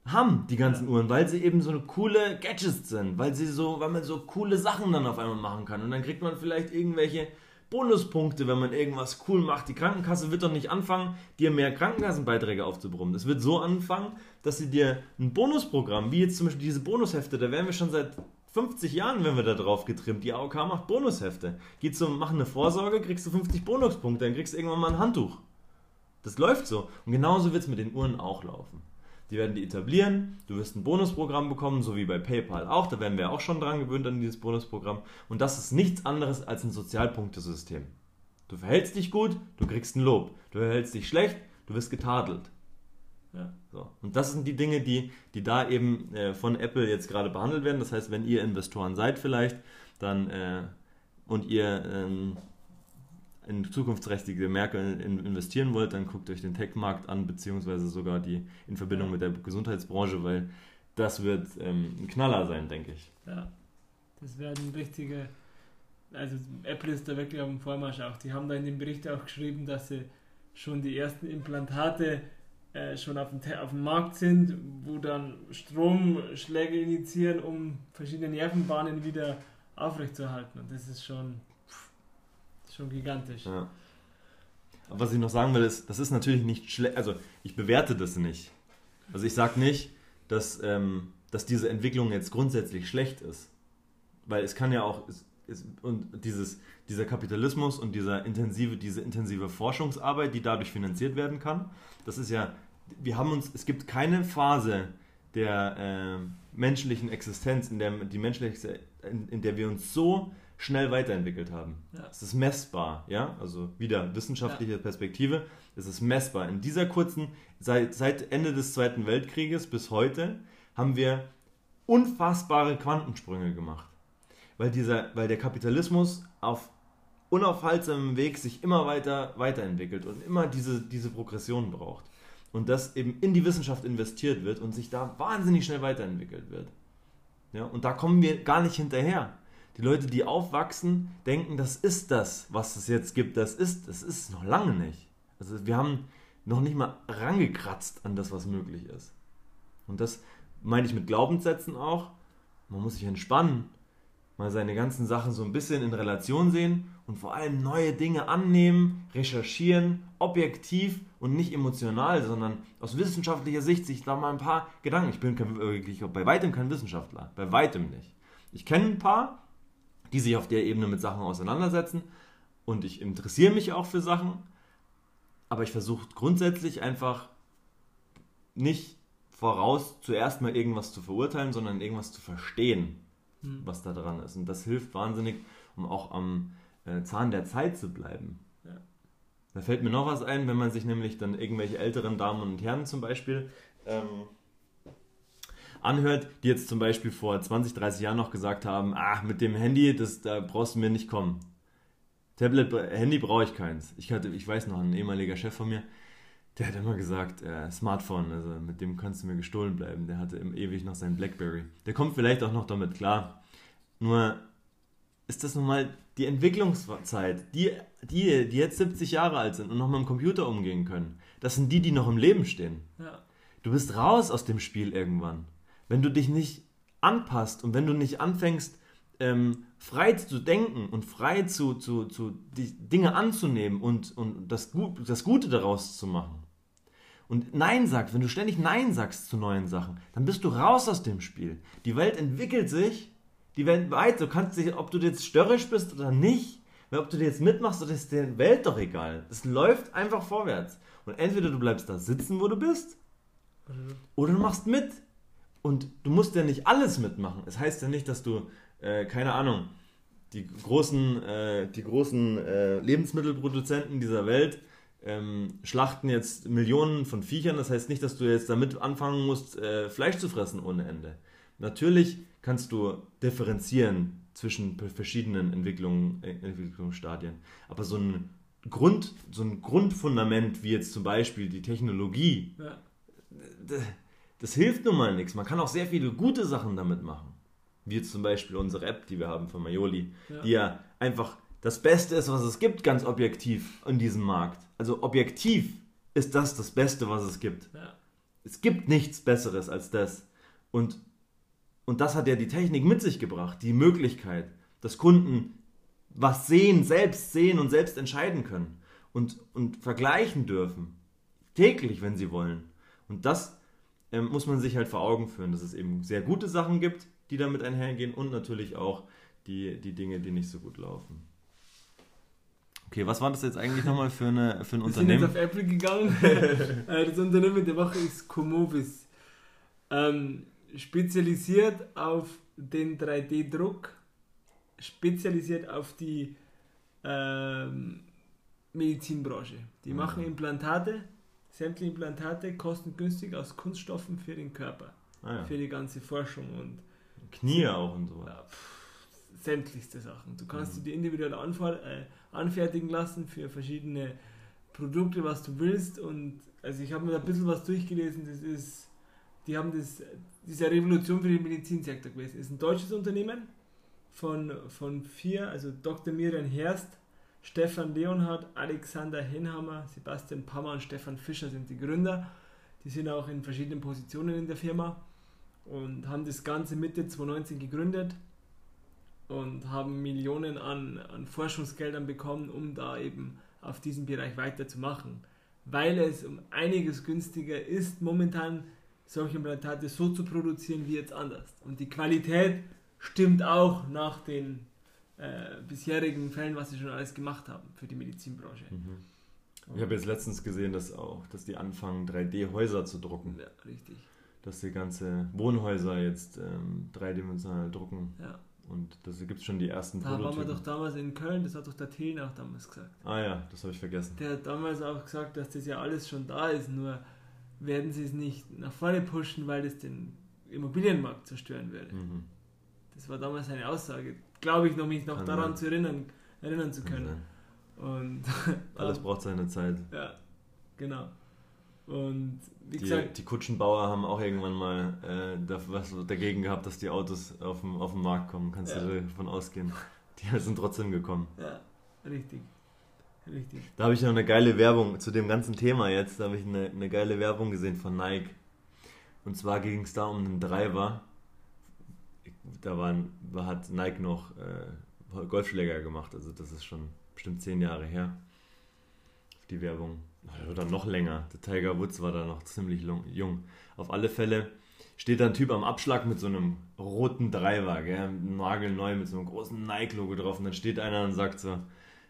haben, die ganzen ja. Uhren, weil sie eben so eine coole Gadgets sind, weil sie so, weil man so coole Sachen dann auf einmal machen kann. Und dann kriegt man vielleicht irgendwelche Bonuspunkte, wenn man irgendwas cool macht. Die Krankenkasse wird doch nicht anfangen, dir mehr Krankenkassenbeiträge aufzubrummen. Es wird so anfangen, dass sie dir ein Bonusprogramm, wie jetzt zum Beispiel diese Bonushefte, da werden wir schon seit 50 Jahren werden wir da drauf getrimmt. Die AOK macht Bonushefte. Geht zum machen eine Vorsorge, kriegst du 50 Bonuspunkte, dann kriegst du irgendwann mal ein Handtuch. Das läuft so. Und genauso wird es mit den Uhren auch laufen. Die werden die etablieren, du wirst ein Bonusprogramm bekommen, so wie bei PayPal auch. Da werden wir auch schon dran gewöhnt an dieses Bonusprogramm. Und das ist nichts anderes als ein Sozialpunktesystem. Du verhältst dich gut, du kriegst ein Lob. Du verhältst dich schlecht, du wirst getadelt. Ja. So. Und das sind die Dinge, die, die da eben äh, von Apple jetzt gerade behandelt werden. Das heißt, wenn ihr Investoren seid vielleicht, dann äh, und ihr ähm, in zukunftsträchtige Märkte in, investieren wollt, dann guckt euch den Tech-Markt an, beziehungsweise sogar die in Verbindung mit der Gesundheitsbranche, weil das wird ähm, ein Knaller sein, denke ich. Ja, das werden richtige, also Apple ist da wirklich auf dem Vormarsch auch. Die haben da in dem Bericht auch geschrieben, dass sie schon die ersten Implantate äh, schon auf dem, auf dem Markt sind, wo dann Stromschläge initiieren, um verschiedene Nervenbahnen wieder aufrechtzuerhalten. Und das ist schon, schon gigantisch. Ja. Aber was ich noch sagen will, ist, das ist natürlich nicht schlecht. Also, ich bewerte das nicht. Also, ich sage nicht, dass, ähm, dass diese Entwicklung jetzt grundsätzlich schlecht ist. Weil es kann ja auch. Es, es, und dieses, dieser Kapitalismus und dieser intensive, diese intensive Forschungsarbeit, die dadurch finanziert werden kann, das ist ja, wir haben uns, es gibt keine Phase der äh, menschlichen Existenz, in der, die menschliche, in, in, der wir uns so schnell weiterentwickelt haben. Ja. Es ist messbar, ja, also wieder wissenschaftliche ja. Perspektive, es ist messbar. In dieser kurzen, seit, seit Ende des Zweiten Weltkrieges bis heute haben wir unfassbare Quantensprünge gemacht. Weil, dieser, weil der Kapitalismus auf unaufhaltsamem Weg sich immer weiter weiterentwickelt und immer diese, diese Progression braucht. Und dass eben in die Wissenschaft investiert wird und sich da wahnsinnig schnell weiterentwickelt wird. Ja, und da kommen wir gar nicht hinterher. Die Leute, die aufwachsen, denken, das ist das, was es jetzt gibt. Das ist, das ist noch lange nicht. Also wir haben noch nicht mal rangekratzt an das, was möglich ist. Und das meine ich mit Glaubenssätzen auch. Man muss sich entspannen mal seine ganzen Sachen so ein bisschen in Relation sehen und vor allem neue Dinge annehmen, recherchieren, objektiv und nicht emotional, sondern aus wissenschaftlicher Sicht sich da mal ein paar Gedanken. Ich bin wirklich bei weitem kein Wissenschaftler, bei weitem nicht. Ich kenne ein paar, die sich auf der Ebene mit Sachen auseinandersetzen und ich interessiere mich auch für Sachen, aber ich versuche grundsätzlich einfach nicht voraus zuerst mal irgendwas zu verurteilen, sondern irgendwas zu verstehen hm. was da dran ist. Und das hilft wahnsinnig, um auch am äh, Zahn der Zeit zu bleiben. Ja. Da fällt mir noch was ein, wenn man sich nämlich dann irgendwelche älteren Damen und Herren zum Beispiel ähm, anhört, die jetzt zum Beispiel vor 20, 30 Jahren noch gesagt haben, ach, mit dem Handy, das, da brauchst du mir nicht kommen. Tablet, Handy brauche ich keins. Ich hatte, ich weiß noch, ein ehemaliger Chef von mir, der hat immer gesagt, äh, Smartphone, also mit dem kannst du mir gestohlen bleiben. Der hatte ewig noch sein Blackberry. Der kommt vielleicht auch noch damit klar. Nur ist das nun mal die Entwicklungszeit. Die, die, die jetzt 70 Jahre alt sind und noch mit dem Computer umgehen können, das sind die, die noch im Leben stehen. Ja. Du bist raus aus dem Spiel irgendwann. Wenn du dich nicht anpasst und wenn du nicht anfängst, ähm, frei zu denken und frei zu, zu, zu die Dinge anzunehmen und, und das, das Gute daraus zu machen. Und Nein sagst, wenn du ständig Nein sagst zu neuen Sachen, dann bist du raus aus dem Spiel. Die Welt entwickelt sich, die Welt weiter. Du kannst dich, ob du jetzt störrisch bist oder nicht, ob du dir jetzt mitmachst, oder ist der Welt doch egal. Es läuft einfach vorwärts. Und entweder du bleibst da sitzen, wo du bist, oder du machst mit. Und du musst ja nicht alles mitmachen. Es das heißt ja nicht, dass du, äh, keine Ahnung, die großen, äh, die großen äh, Lebensmittelproduzenten dieser Welt ähm, schlachten jetzt Millionen von Viechern. Das heißt nicht, dass du jetzt damit anfangen musst, äh, Fleisch zu fressen ohne Ende. Natürlich kannst du differenzieren zwischen verschiedenen Entwicklungen, äh, Entwicklungsstadien. Aber so ein Grund, so ein Grundfundament wie jetzt zum Beispiel die Technologie, ja. Das, hilft nun mal nichts. Man kann auch sehr viele gute Sachen damit machen. Wie jetzt zum Beispiel unsere App, die wir haben von Maioli, ja. die ja einfach das Beste ist, was es gibt, ganz objektiv in diesem Markt. Also objektiv ist das das Beste, was es gibt. Ja. Es gibt nichts Besseres als das. Und, und das hat ja die Technik mit sich gebracht, die Möglichkeit, dass Kunden was sehen, selbst sehen und selbst entscheiden können und, und vergleichen dürfen. Täglich, wenn sie wollen. Und das ähm, muss man sich halt vor Augen führen, dass es eben sehr gute Sachen gibt, die damit einhergehen und natürlich auch die, die Dinge, die nicht so gut laufen. Okay, was war das jetzt eigentlich nochmal für, eine, für ein Wir Unternehmen? sind jetzt auf Apple gegangen. [laughs] Äh, das Unternehmen der Woche ist Comovis. Ähm, spezialisiert auf den 3D-Druck, spezialisiert auf die ähm, Medizinbranche. Die mhm. machen Implantate, sämtliche Implantate kostengünstig aus Kunststoffen für den Körper. Ah, ja. Für die ganze Forschung und Knie auch und so. Ja, sämtlichste Sachen. Du kannst mhm. die individuell äh, anfertigen lassen für verschiedene Produkte, was du willst. Und also ich habe mir da ein bisschen was durchgelesen. Das ist, die haben das, diese Revolution für den Medizinsektor gewesen. Das ist ein deutsches Unternehmen von, von vier, also Dr. Miriam Herst, Stefan Leonhardt, Alexander Henhammer, Sebastian Pammer und Stefan Fischer sind die Gründer. Die sind auch in verschiedenen Positionen in der Firma und haben das Ganze Mitte 2019 gegründet und haben Millionen an, an Forschungsgeldern bekommen, um da eben auf diesem Bereich weiterzumachen. Weil es um einiges günstiger ist, momentan solche Implantate so zu produzieren wie jetzt anders. Und die Qualität stimmt auch nach den äh, bisherigen Fällen, was sie schon alles gemacht haben für die Medizinbranche. Mhm. Ich habe jetzt letztens gesehen, dass auch, dass die anfangen, 3D-Häuser zu drucken. Ja, richtig. Dass die ganze Wohnhäuser jetzt ähm, dreidimensional drucken. Ja. Und da gibt es schon die ersten da Prototypen. Waren wir doch damals in Köln, das hat doch der Thiel auch damals gesagt. Ah ja, das habe ich vergessen. Der hat damals auch gesagt, dass das ja alles schon da ist, nur werden sie es nicht nach vorne pushen, weil das den Immobilienmarkt zerstören würde. Mhm. Das war damals seine Aussage. Glaube ich noch, mich noch Kann daran sein. zu erinnern, erinnern zu können. Und [laughs] Alles braucht seine Zeit. Ja, genau. Und wie die, gesagt. Die Kutschenbauer haben auch irgendwann mal äh, was dagegen gehabt, dass die Autos auf den, auf den Markt kommen. Kannst ja. du davon ausgehen. Die [laughs] sind trotzdem gekommen. Ja, richtig. Richtig. Da habe ich noch eine geile Werbung zu dem ganzen Thema jetzt. Da habe ich eine, eine geile Werbung gesehen von Nike. Und zwar ging es da um einen Driver. Da waren, hat Nike noch äh, Golfschläger gemacht. Also das ist schon bestimmt zehn Jahre her. Die Werbung. Oder noch länger. Der Tiger Woods war da noch ziemlich jung. Auf alle Fälle steht da ein Typ am Abschlag mit so einem roten Driver, gell? nagelneu mit so einem großen Nike-Logo drauf. Und dann steht einer und sagt so,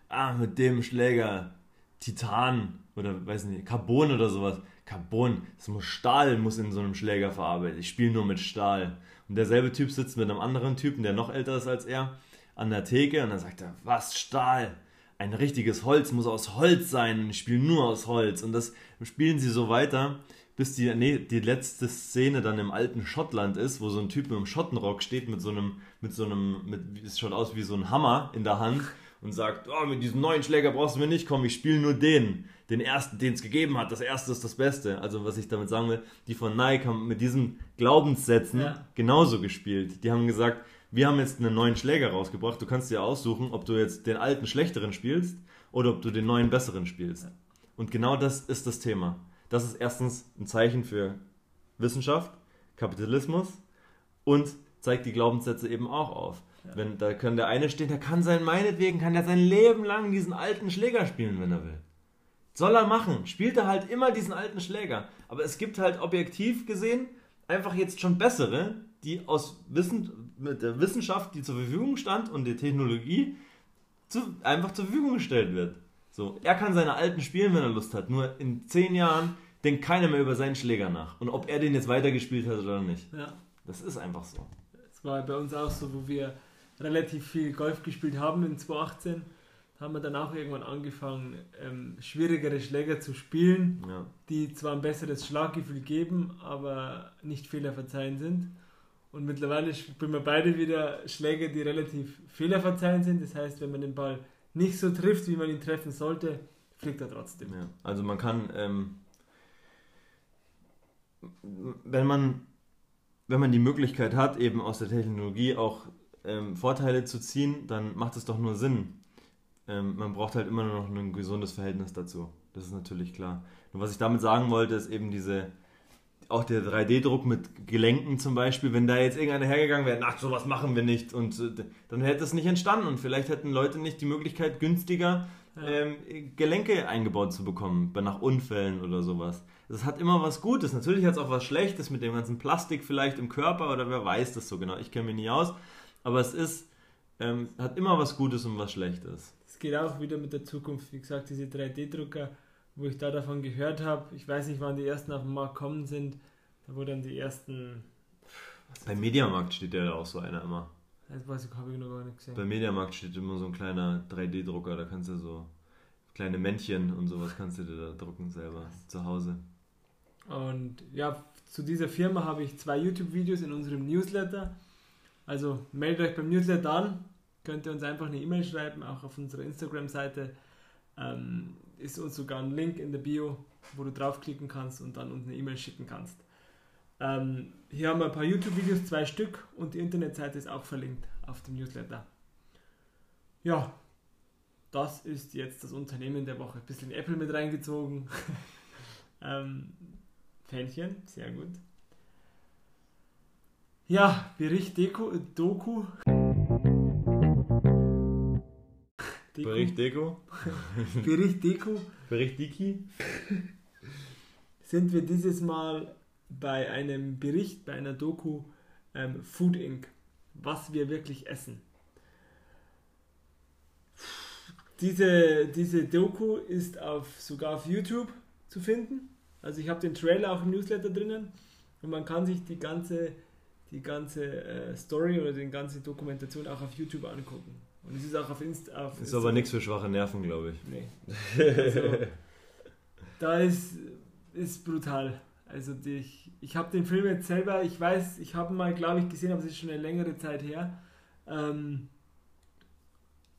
ah, mit dem Schläger Titan oder weiß nicht, Carbon oder sowas. Carbon, das muss Stahl, muss in so einem Schläger verarbeitet. Ich spiele nur mit Stahl. Und derselbe Typ sitzt mit einem anderen Typen, der noch älter ist als er, an der Theke und dann sagt er, was Stahl? ein richtiges Holz muss aus Holz sein ich spiele nur aus Holz. Und das spielen sie so weiter, bis die, nee, die letzte Szene dann im alten Schottland ist, wo so ein Typ mit einem Schottenrock steht mit so einem, mit so einem, mit, es schaut aus wie so ein Hammer in der Hand und sagt, oh, mit diesem neuen Schläger brauchst du mir nicht kommen, ich spiele nur den. Den ersten, den es gegeben hat. Das erste ist das Beste. Also was ich damit sagen will, die von Nike haben mit diesen Glaubenssätzen ja. genauso gespielt. Die haben gesagt, wir haben jetzt einen neuen Schläger rausgebracht. Du kannst dir aussuchen, ob du jetzt den alten schlechteren spielst oder ob du den neuen besseren spielst. Ja. Und genau das ist das Thema. Das ist erstens ein Zeichen für Wissenschaft, Kapitalismus und zeigt die Glaubenssätze eben auch auf. Ja. Wenn, da kann der eine stehen, der kann sein, meinetwegen kann er sein Leben lang diesen alten Schläger spielen, wenn er will. Soll er machen. Spielt er halt immer diesen alten Schläger. Aber es gibt halt objektiv gesehen einfach jetzt schon bessere, die aus Wissen, mit der Wissenschaft, die zur Verfügung stand und der Technologie zu, einfach zur Verfügung gestellt wird. So, er kann seine alten spielen, wenn er Lust hat. Nur in zehn Jahren denkt keiner mehr über seinen Schläger nach. Und ob er den jetzt weitergespielt hat oder nicht. Ja. Das ist einfach so. Es war bei uns auch so, wo wir relativ viel Golf gespielt haben in 2018, haben wir dann auch irgendwann angefangen, ähm, schwierigere Schläger zu spielen, ja. die zwar ein besseres Schlaggefühl geben, aber nicht fehlerverzeihend sind. Und mittlerweile spielen wir beide wieder Schläge, die relativ fehlerverzeihend sind. Das heißt, wenn man den Ball nicht so trifft, wie man ihn treffen sollte, fliegt er trotzdem. Ja. Also man kann, ähm, wenn man wenn man die Möglichkeit hat, eben aus der Technologie auch ähm, Vorteile zu ziehen, dann macht es doch nur Sinn. Ähm, man braucht halt immer nur noch ein gesundes Verhältnis dazu. Das ist natürlich klar. Und was ich damit sagen wollte, ist eben diese, auch der 3D-Druck mit Gelenken zum Beispiel, wenn da jetzt irgendeiner hergegangen wäre, ach, sowas machen wir nicht, und äh, dann hätte es nicht entstanden und vielleicht hätten Leute nicht die Möglichkeit, günstiger ähm, Gelenke eingebaut zu bekommen, nach Unfällen oder sowas. Das hat immer was Gutes. Natürlich hat es auch was Schlechtes mit dem ganzen Plastik vielleicht im Körper oder wer weiß das so genau. Ich kenne mich nicht aus. Aber es ist, ähm, hat immer was Gutes und was Schlechtes. Es geht auch wieder mit der Zukunft. Wie gesagt, diese 3D-Drucker, wo ich da davon gehört habe, ich weiß nicht, wann die ersten auf den Markt kommen sind, da wo dann die ersten. Beim Mediamarkt steht ja auch so einer immer. Das weiß ich, habe ich noch gar nicht gesehen. Beim Mediamarkt steht immer so ein kleiner 3D-Drucker, da kannst du so kleine Männchen und sowas kannst du dir da drucken selber zu Hause. Und ja, zu dieser Firma habe ich zwei YouTube-Videos in unserem Newsletter. Also meldet euch beim Newsletter an, könnt ihr uns einfach eine E-Mail schreiben, auch auf unserer Instagram-Seite ähm, ist uns sogar ein Link in der Bio, wo du draufklicken kannst und dann uns eine E-Mail schicken kannst. Ähm, hier haben wir ein paar YouTube-Videos, zwei Stück und die Internetseite ist auch verlinkt auf dem Newsletter. Ja, das ist jetzt das Unternehmen der Woche. Ein bisschen Apple mit reingezogen. [laughs] ähm, Fähnchen, sehr gut. Ja, Bericht Deko, Doku. Deko. Bericht Deko. [laughs] Bericht Deko. Bericht Diki. Sind wir dieses Mal bei einem Bericht, bei einer Doku ähm, Food Inc., was wir wirklich essen. Diese, diese Doku ist auf, sogar auf YouTube zu finden. Also ich habe den Trailer auch im Newsletter drinnen und man kann sich die ganze die ganze äh, Story oder die ganze Dokumentation auch auf YouTube angucken. Und es ist auch auf Insta. Auf ist Instagram. aber nichts für schwache Nerven, glaube ich. Nee. [laughs] Also, da ist, ist brutal. Also die, ich, ich habe den Film jetzt selber, ich weiß, ich habe ihn mal, glaube ich, gesehen, aber es ist schon eine längere Zeit her. Ähm,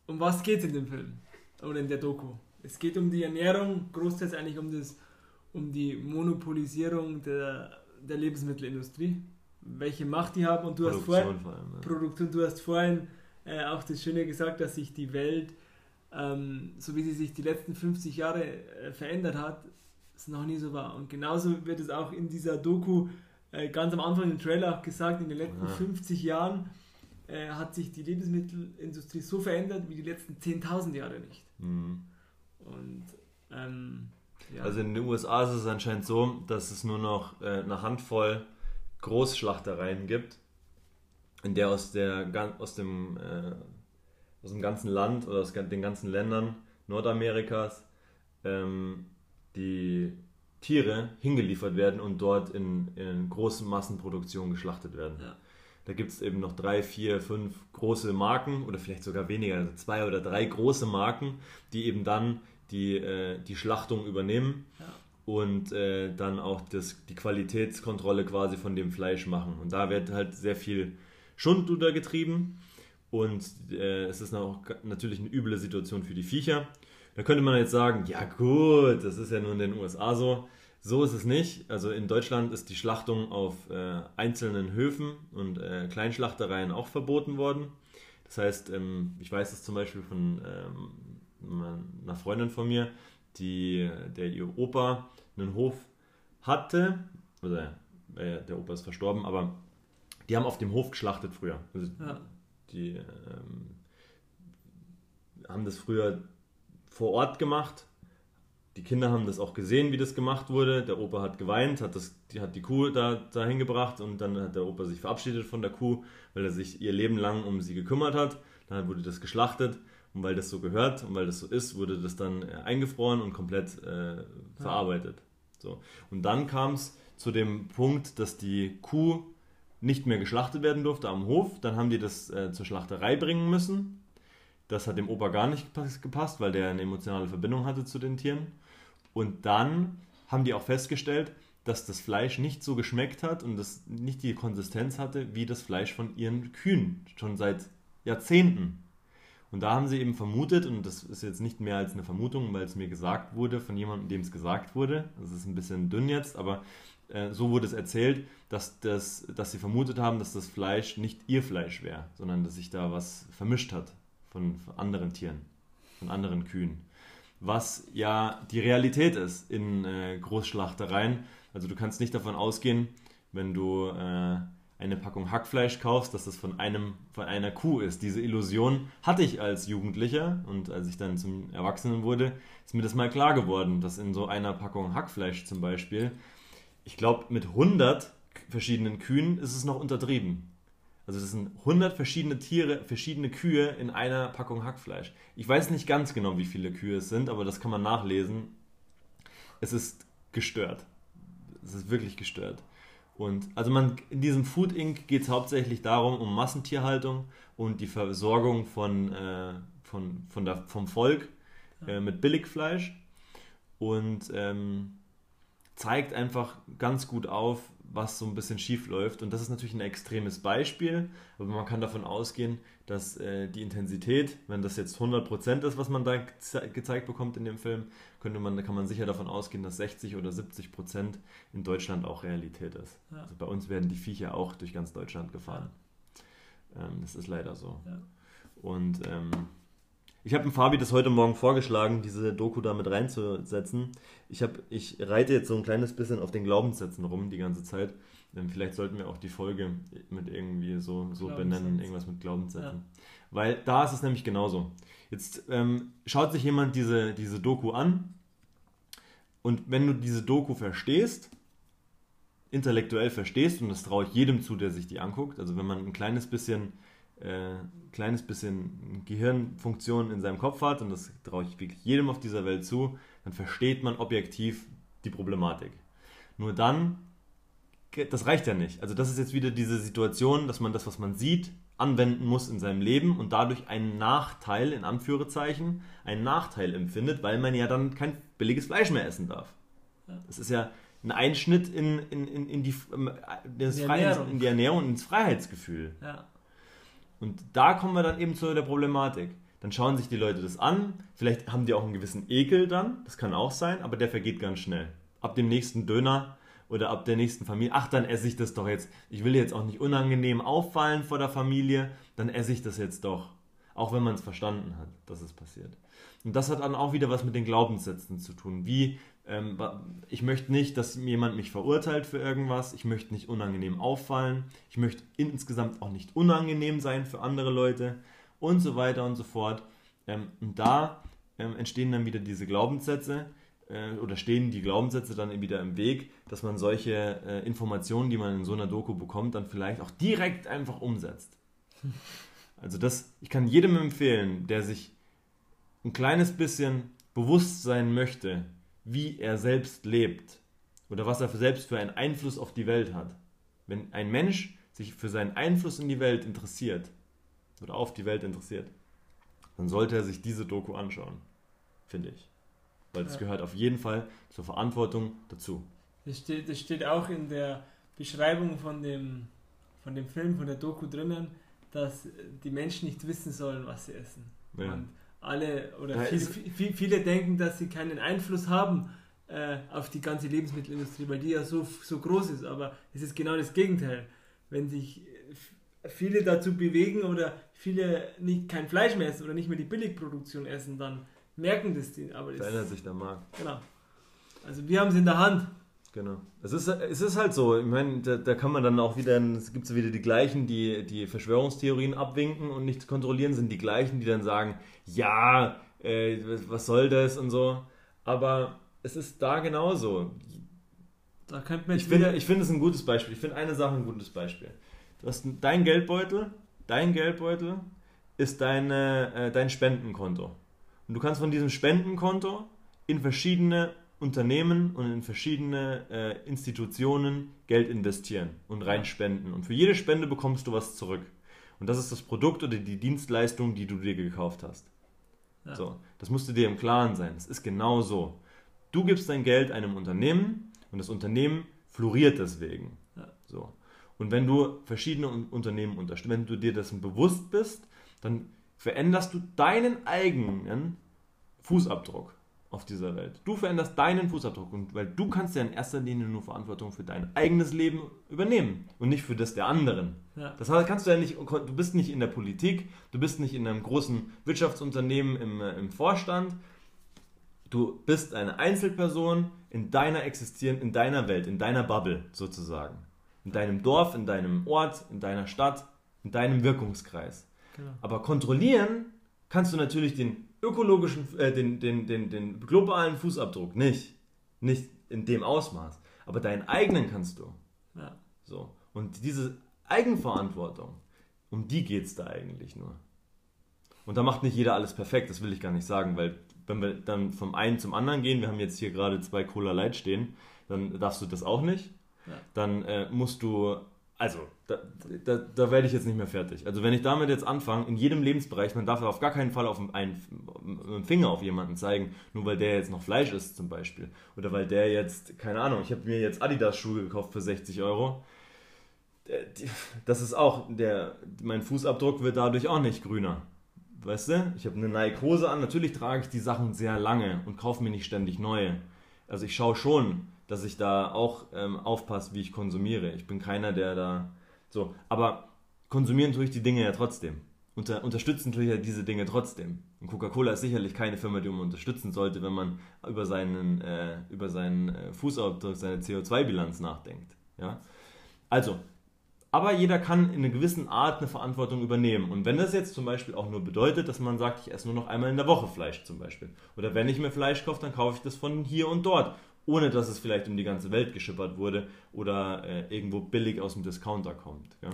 um was geht es in dem Film? Oder in der Doku? Es geht um die Ernährung, großteils eigentlich um, das, um die Monopolisierung der, der Lebensmittelindustrie welche Macht die haben. Und du Produktion hast vorhin, allem, ja. Produktion, du hast vorhin äh, auch das Schöne gesagt, dass sich die Welt, ähm, so wie sie sich die letzten 50 Jahre äh, verändert hat, es noch nie so war. Und genauso wird es auch in dieser Doku äh, ganz am Anfang im Trailer auch gesagt, in den letzten ja. 50 Jahren äh, hat sich die Lebensmittelindustrie so verändert wie die letzten 10.000 Jahre nicht. Mhm. Und ähm, ja. Also in den USA ist es anscheinend so, dass es nur noch äh, eine Handvoll Großschlachtereien gibt, in der aus, der, aus, dem, äh, aus dem ganzen Land oder aus den ganzen Ländern Nordamerikas ähm, die Tiere hingeliefert werden und dort in, in großen Massenproduktionen geschlachtet werden. Ja. Da gibt es eben noch drei, vier, fünf große Marken oder vielleicht sogar weniger, also zwei oder drei große Marken, die eben dann die, äh, die Schlachtung übernehmen Ja. und äh, dann auch das, die Qualitätskontrolle quasi von dem Fleisch machen. Und da wird halt sehr viel Schund drüber getrieben und äh, es ist auch natürlich eine üble Situation für die Viecher. Da könnte man jetzt sagen, ja gut, das ist ja nur in den USA so. So ist es nicht. Also in Deutschland ist die Schlachtung auf äh, einzelnen Höfen und äh, Kleinschlachtereien auch verboten worden. Das heißt, ähm, ich weiß es zum Beispiel von ähm, einer Freundin von mir, die, der ihr Opa einen Hof hatte, oder äh, der Opa ist verstorben, aber die haben auf dem Hof geschlachtet früher. Also Ja. die ähm, haben das früher vor Ort gemacht. Die Kinder haben das auch gesehen, wie das gemacht wurde. Der Opa hat geweint, hat, das, die, hat die Kuh da dahin gebracht und dann hat der Opa sich verabschiedet von der Kuh, weil er sich ihr Leben lang um sie gekümmert hat. Dann wurde das geschlachtet und weil das so gehört und weil das so ist, wurde das dann äh, eingefroren und komplett äh, verarbeitet. So. Und dann kam es zu dem Punkt, dass die Kuh nicht mehr geschlachtet werden durfte am Hof. Dann haben die das äh, zur Schlachterei bringen müssen. Das hat dem Opa gar nicht gepas- gepasst, weil der eine emotionale Verbindung hatte zu den Tieren. Und dann haben die auch festgestellt, dass das Fleisch nicht so geschmeckt hat und das nicht die Konsistenz hatte wie das Fleisch von ihren Kühen, schon seit Jahrzehnten. Und da haben sie eben vermutet, und das ist jetzt nicht mehr als eine Vermutung, weil es mir gesagt wurde von jemandem, dem es gesagt wurde. Das ist ein bisschen dünn jetzt, aber äh, so wurde es erzählt, dass, das, dass sie vermutet haben, dass das Fleisch nicht ihr Fleisch wäre, sondern dass sich da was vermischt hat von, von anderen Tieren, von anderen Kühen. Was ja die Realität ist in äh, Großschlachtereien. Also du kannst nicht davon ausgehen, wenn du äh, eine Packung Hackfleisch kaufst, dass das von, einem, von einer Kuh ist. Diese Illusion hatte ich als Jugendlicher und als ich dann zum Erwachsenen wurde, ist mir das mal klar geworden, dass in so einer Packung Hackfleisch zum Beispiel, ich glaube mit 100 verschiedenen Kühen ist es noch untertrieben. Also das sind 100 verschiedene Tiere, verschiedene Kühe in einer Packung Hackfleisch. Ich weiß nicht ganz genau, wie viele Kühe es sind, aber das kann man nachlesen. Es ist gestört. Es ist wirklich gestört. Und also man in diesem Food Inc. geht es hauptsächlich darum, um Massentierhaltung und die Versorgung von, äh, von, von der, vom Volk äh, mit Billigfleisch und ähm, zeigt einfach ganz gut auf, was so ein bisschen schief läuft. Und das ist natürlich ein extremes Beispiel, aber man kann davon ausgehen, dass äh, die Intensität, wenn das jetzt 100% ist, was man da geze gezeigt bekommt in dem Film, könnte man, kann man sicher davon ausgehen, dass 60 oder 70% in Deutschland auch Realität ist. Ja. Also bei uns werden die Viecher auch durch ganz Deutschland gefahren. Ähm, das ist leider so. Ja. Und ähm, ich habe dem Fabi das heute Morgen vorgeschlagen, diese Doku da mit reinzusetzen. Ich, hab, ich reite jetzt so ein kleines bisschen auf den Glaubenssätzen rum die ganze Zeit. Ähm, vielleicht sollten wir auch die Folge mit irgendwie so, so benennen, irgendwas mit Glaubenssätzen. Ja. Weil da ist es nämlich genauso. Jetzt ähm, schaut sich jemand diese, diese Doku an und wenn du diese Doku verstehst, intellektuell verstehst, und das traue ich jedem zu, der sich die anguckt, also wenn man ein kleines bisschen, äh, kleines bisschen Gehirnfunktion in seinem Kopf hat, und das traue ich wirklich jedem auf dieser Welt zu, dann versteht man objektiv die Problematik. Nur dann, das reicht ja nicht. Also das ist jetzt wieder diese Situation, dass man das, was man sieht, anwenden muss in seinem Leben und dadurch einen Nachteil, in Anführungszeichen, einen Nachteil empfindet, weil man ja dann kein billiges Fleisch mehr essen darf. Das ist ja ein Einschnitt in, in, in, in, die, ähm, in die Ernährung ins Freiheitsgefühl. Ja. Und da kommen wir dann eben zu der Problematik. Dann schauen sich die Leute das an, vielleicht haben die auch einen gewissen Ekel dann, das kann auch sein, aber der vergeht ganz schnell. Ab dem nächsten Döner oder ab der nächsten Familie, ach, dann esse ich das doch jetzt. Ich will jetzt auch nicht unangenehm auffallen vor der Familie, dann esse ich das jetzt doch. Auch wenn man es verstanden hat, dass es passiert. Und das hat dann auch wieder was mit den Glaubenssätzen zu tun. Wie, ähm, ich möchte nicht, dass jemand mich verurteilt für irgendwas. Ich möchte nicht unangenehm auffallen. Ich möchte insgesamt auch nicht unangenehm sein für andere Leute und so weiter und so fort. Ähm, und da ähm, entstehen dann wieder diese Glaubenssätze äh, oder stehen die Glaubenssätze dann wieder im Weg, dass man solche äh, Informationen, die man in so einer Doku bekommt, dann vielleicht auch direkt einfach umsetzt. [laughs] Also das, ich kann jedem empfehlen, der sich ein kleines bisschen bewusst sein möchte, wie er selbst lebt oder was er für- selbst für einen Einfluss auf die Welt hat. Wenn ein Mensch sich für seinen Einfluss in die Welt interessiert oder auf die Welt interessiert, dann sollte er sich diese Doku anschauen, finde ich. Weil das Ja. gehört auf jeden Fall zur Verantwortung dazu. Das steht, das steht auch in der Beschreibung von dem, von dem Film, von der Doku drinnen, dass die Menschen nicht wissen sollen, was sie essen. Ja. Und alle oder viele, viele, viele denken, dass sie keinen Einfluss haben äh, auf die ganze Lebensmittelindustrie, weil die ja so, so groß ist. Aber es ist genau das Gegenteil. Wenn sich äh, viele dazu bewegen oder viele nicht kein Fleisch mehr essen oder nicht mehr die Billigproduktion essen, dann merken das die. Aber das, Verändert sich der Markt. genau. Also wir haben es in der Hand. Genau. Es ist, es ist halt so, ich meine, da, da kann man dann auch wieder, es gibt wieder die gleichen, die die Verschwörungstheorien abwinken und nicht kontrollieren, sind die gleichen, die dann sagen, ja, äh, was- soll das und so. Aber es ist da genauso. Da könnte man Ich finde, ich finde es ein gutes Beispiel. Ich finde eine Sache ein gutes Beispiel. Du hast ein- dein Geldbeutel, dein Geldbeutel ist deine, äh, dein Spendenkonto. Und du kannst von diesem Spendenkonto in verschiedene Unternehmen und in verschiedene äh, Institutionen Geld investieren und reinspenden. Und für jede Spende bekommst du was zurück. Und das ist das Produkt oder die Dienstleistung, die du dir gekauft hast. Ja. So, das musst du dir im Klaren sein. Es ist genau so. Du gibst dein Geld einem Unternehmen und das Unternehmen floriert deswegen. Ja. So. Und wenn du verschiedene Un- Unternehmen unterstützt, wenn du dir dessen bewusst bist, dann veränderst du deinen eigenen Fußabdruck auf dieser Welt. Du veränderst deinen Fußabdruck und weil du kannst ja in erster Linie nur Verantwortung für dein eigenes Leben übernehmen und nicht für das der anderen. ja. Das heißt, kannst du ja nicht, du bist nicht in der Politik, du bist nicht in einem großen Wirtschaftsunternehmen im, äh, im Vorstand. Du bist eine Einzelperson in deiner existieren, in deiner Welt, in deiner Bubble sozusagen. In deinem Dorf, in deinem Ort, in deiner Stadt, in deinem Wirkungskreis. Genau. Aber kontrollieren kannst du natürlich den ökologischen, äh, den, den, den, den globalen Fußabdruck nicht. Nicht in dem Ausmaß. Aber deinen eigenen kannst du. Ja. So. Und diese Eigenverantwortung, um die geht es da eigentlich nur. Und da macht nicht jeder alles perfekt, das will ich gar nicht sagen, weil wenn wir dann vom einen zum anderen gehen, wir haben jetzt hier gerade zwei Cola Light stehen, dann darfst du das auch nicht. Ja. Dann äh, musst du, also da, da, da werde ich jetzt nicht mehr fertig. Also wenn ich damit jetzt anfange, in jedem Lebensbereich, man darf auf gar keinen Fall auf einen, einen Finger auf jemanden zeigen, nur weil der jetzt noch Fleisch isst zum Beispiel. Oder weil der jetzt, keine Ahnung, ich habe mir jetzt Adidas-Schuhe gekauft für 60 Euro. Die- Das ist auch, der, mein Fußabdruck wird dadurch auch nicht grüner. Weißt du? Ich habe eine Nike-Hose an, natürlich trage ich die Sachen sehr lange und kaufe mir nicht ständig neue. Also ich schaue schon, dass ich da auch ähm, aufpasse, wie ich konsumiere. Ich bin keiner, der da so. Aber konsumieren tue ich die Dinge ja trotzdem. Unter, unterstützen tue ich ja diese Dinge trotzdem. Und Coca-Cola ist sicherlich keine Firma, die man unterstützen sollte, wenn man über seinen, äh, über seinen äh, Fußabdruck, seine CO2-Bilanz nachdenkt. Ja? Also, aber jeder kann in einer gewissen Art eine Verantwortung übernehmen. Und wenn das jetzt zum Beispiel auch nur bedeutet, dass man sagt, ich esse nur noch einmal in der Woche Fleisch zum Beispiel. Oder wenn ich mir Fleisch kaufe, dann kaufe ich das von hier und dort. Ohne dass es vielleicht um die ganze Welt geschippert wurde oder äh, irgendwo billig aus dem Discounter kommt. Ja?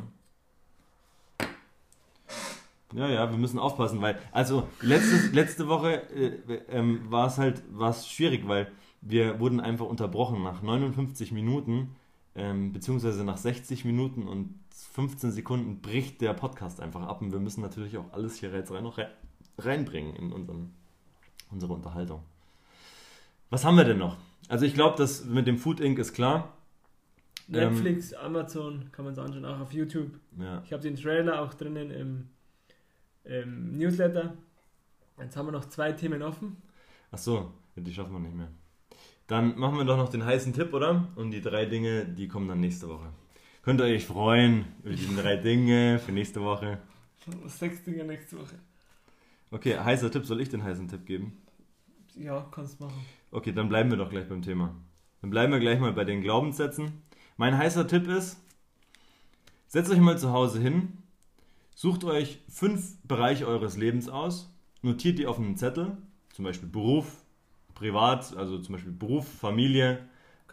Ja, ja, wir müssen aufpassen, weil, also letzte, letzte Woche äh, ähm, war es halt war's schwierig, weil wir wurden einfach unterbrochen nach 59 Minuten, ähm, beziehungsweise nach 60 Minuten und 15 Sekunden bricht der Podcast einfach ab und wir müssen natürlich auch alles hier jetzt rein, noch rein, reinbringen in unseren, unsere Unterhaltung. Was haben wir denn noch? Also ich glaube, das mit dem Food Inc. ist klar. Ähm, Netflix, Amazon, kann man es anschauen, auch auf YouTube. Ja. Ich habe den Trailer auch drinnen im, im Newsletter. Jetzt haben wir noch zwei Themen offen. Ach so, die schaffen wir nicht mehr. Dann machen wir doch noch den heißen Tipp, oder? Und die drei Dinge, die kommen dann nächste Woche. Könnt ihr euch freuen über die drei Dinge für nächste Woche. Sechs Dinge nächste Woche. Okay, heißer Tipp, soll ich den heißen Tipp geben? Ja, kannst machen. Okay, dann bleiben wir doch gleich beim Thema. Dann bleiben wir gleich mal bei den Glaubenssätzen. Mein heißer Tipp ist, setzt euch mal zu Hause hin, sucht euch fünf Bereiche eures Lebens aus, notiert die auf einen Zettel, zum Beispiel Beruf, Privat, also zum Beispiel Beruf, Familie,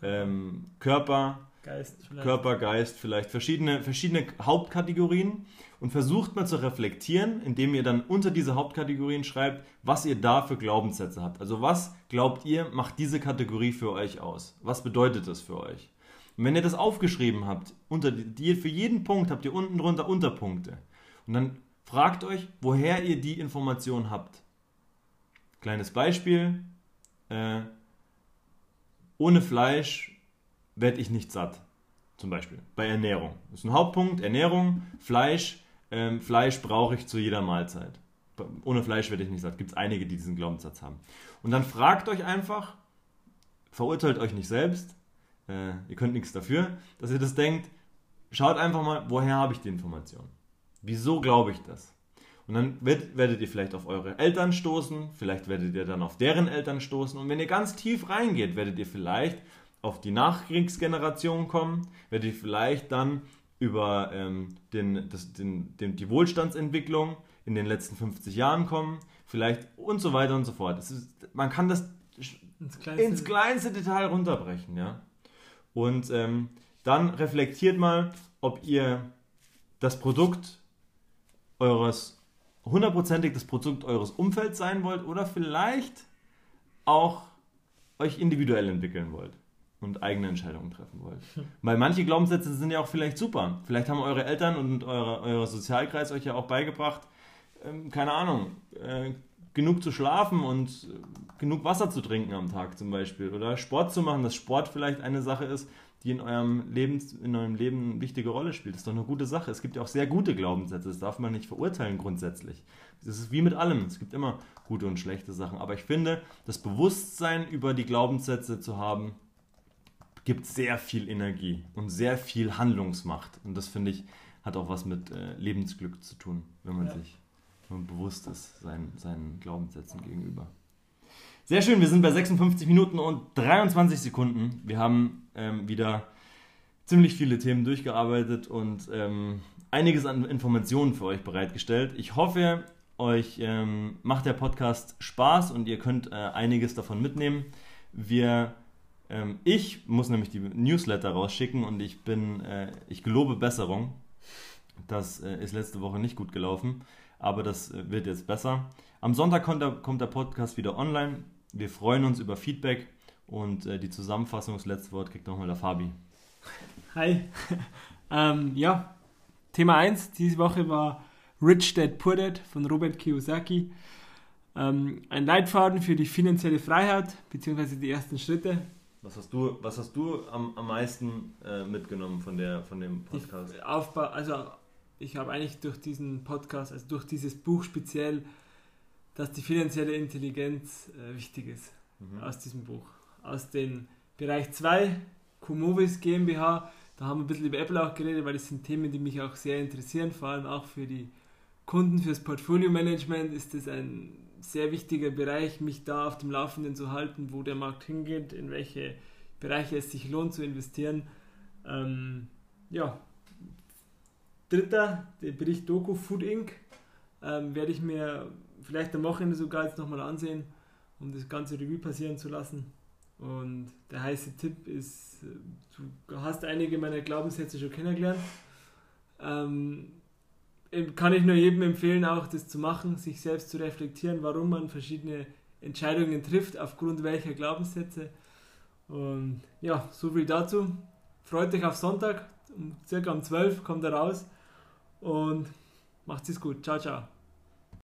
ähm, Körper, Geist vielleicht. Körper, Geist, vielleicht verschiedene, verschiedene Hauptkategorien und versucht mal zu reflektieren, indem ihr dann unter diese Hauptkategorien schreibt, was ihr da für Glaubenssätze habt. Also was glaubt ihr, macht diese Kategorie für euch aus? Was bedeutet das für euch? Und wenn ihr das aufgeschrieben habt, unter die, für jeden Punkt habt ihr unten drunter Unterpunkte. Und dann fragt euch, woher ihr die Information habt. Kleines Beispiel. Äh, ohne Fleisch werde ich nicht satt. Zum Beispiel bei Ernährung. Das ist ein Hauptpunkt. Ernährung, Fleisch. Ähm, Fleisch brauche ich zu jeder Mahlzeit. Ohne Fleisch werde ich nicht satt. Gibt es einige, die diesen Glaubenssatz haben. Und dann fragt euch einfach, verurteilt euch nicht selbst. Äh, ihr könnt nichts dafür, dass ihr das denkt. Schaut einfach mal, woher habe ich die Information? Wieso glaube ich das? Und dann werdet, werdet ihr vielleicht auf eure Eltern stoßen, vielleicht werdet ihr dann auf deren Eltern stoßen. Und wenn ihr ganz tief reingeht, werdet ihr vielleicht auf die Nachkriegsgeneration kommen, werdet ihr vielleicht dann über ähm, den, das, den, den, die Wohlstandsentwicklung in den letzten 50 Jahren kommen, vielleicht und so weiter und so fort. Ist, man kann das ins kleinste, ins kleinste Detail runterbrechen, ja. Und ähm, dann reflektiert mal, ob ihr das Produkt eures hundertprozentig das Produkt eures Umfelds sein wollt oder vielleicht auch euch individuell entwickeln wollt und eigene Entscheidungen treffen wollt. Weil manche Glaubenssätze sind ja auch vielleicht super. Vielleicht haben eure Eltern und eure, euer Sozialkreis euch ja auch beigebracht, ähm, keine Ahnung, äh, genug zu schlafen und äh, genug Wasser zu trinken am Tag zum Beispiel oder Sport zu machen, dass Sport vielleicht eine Sache ist, die in eurem, Leben, in eurem Leben eine wichtige Rolle spielt. Das ist doch eine gute Sache. Es gibt ja auch sehr gute Glaubenssätze, das darf man nicht verurteilen grundsätzlich. Das ist wie mit allem, es gibt immer gute und schlechte Sachen. Aber ich finde, das Bewusstsein über die Glaubenssätze zu haben, gibt sehr viel Energie und sehr viel Handlungsmacht. Und das finde ich, hat auch was mit äh, Lebensglück zu tun, wenn man ja. sich wenn man bewusst ist seinen, seinen Glaubenssätzen gegenüber. Sehr schön, wir sind bei 56 Minuten und 23 Sekunden. Wir haben ähm, wieder ziemlich viele Themen durchgearbeitet und ähm, einiges an Informationen für euch bereitgestellt. Ich hoffe, euch ähm, macht der Podcast Spaß und ihr könnt äh, einiges davon mitnehmen. Wir, ähm, ich muss nämlich die Newsletter rausschicken und ich bin, äh, ich gelobe Besserung. Das äh, ist letzte Woche nicht gut gelaufen, aber das äh, wird jetzt besser. Am Sonntag kommt der, kommt der Podcast wieder online. Wir freuen uns über Feedback und äh, die Zusammenfassung, das letzte Wort kriegt nochmal der Fabi. Hi. [laughs] ähm, ja, Thema 1 diese Woche war Rich Dad Poor Dad von Robert Kiyosaki. Ähm, ein Leitfaden für die finanzielle Freiheit, beziehungsweise die ersten Schritte. Was hast du, was hast du am, am meisten äh, mitgenommen von, der, von dem Podcast? Aufbau, also ich habe eigentlich durch diesen Podcast, also durch dieses Buch speziell dass die finanzielle Intelligenz äh, wichtig ist mhm. aus diesem Buch. Aus dem Bereich 2, Kumovis GmbH, da haben wir ein bisschen über Apple auch geredet, weil das sind Themen, die mich auch sehr interessieren, vor allem auch für die Kunden, fürs Portfolio-Management ist es ein sehr wichtiger Bereich, mich da auf dem Laufenden zu halten, wo der Markt hingeht, in welche Bereiche es sich lohnt zu investieren. Ähm, ja, dritter, der Bericht Doku Food Inc. Ähm, werde ich mir vielleicht am Wochenende sogar jetzt nochmal ansehen, um das ganze Revue passieren zu lassen. Und der heiße Tipp ist, du hast einige meiner Glaubenssätze schon kennengelernt. Ähm, kann ich nur jedem empfehlen, auch das zu machen, sich selbst zu reflektieren, warum man verschiedene Entscheidungen trifft, aufgrund welcher Glaubenssätze. Und ja, so viel dazu. Freut euch auf Sonntag, circa um 12 kommt er raus und macht es gut. Ciao, ciao.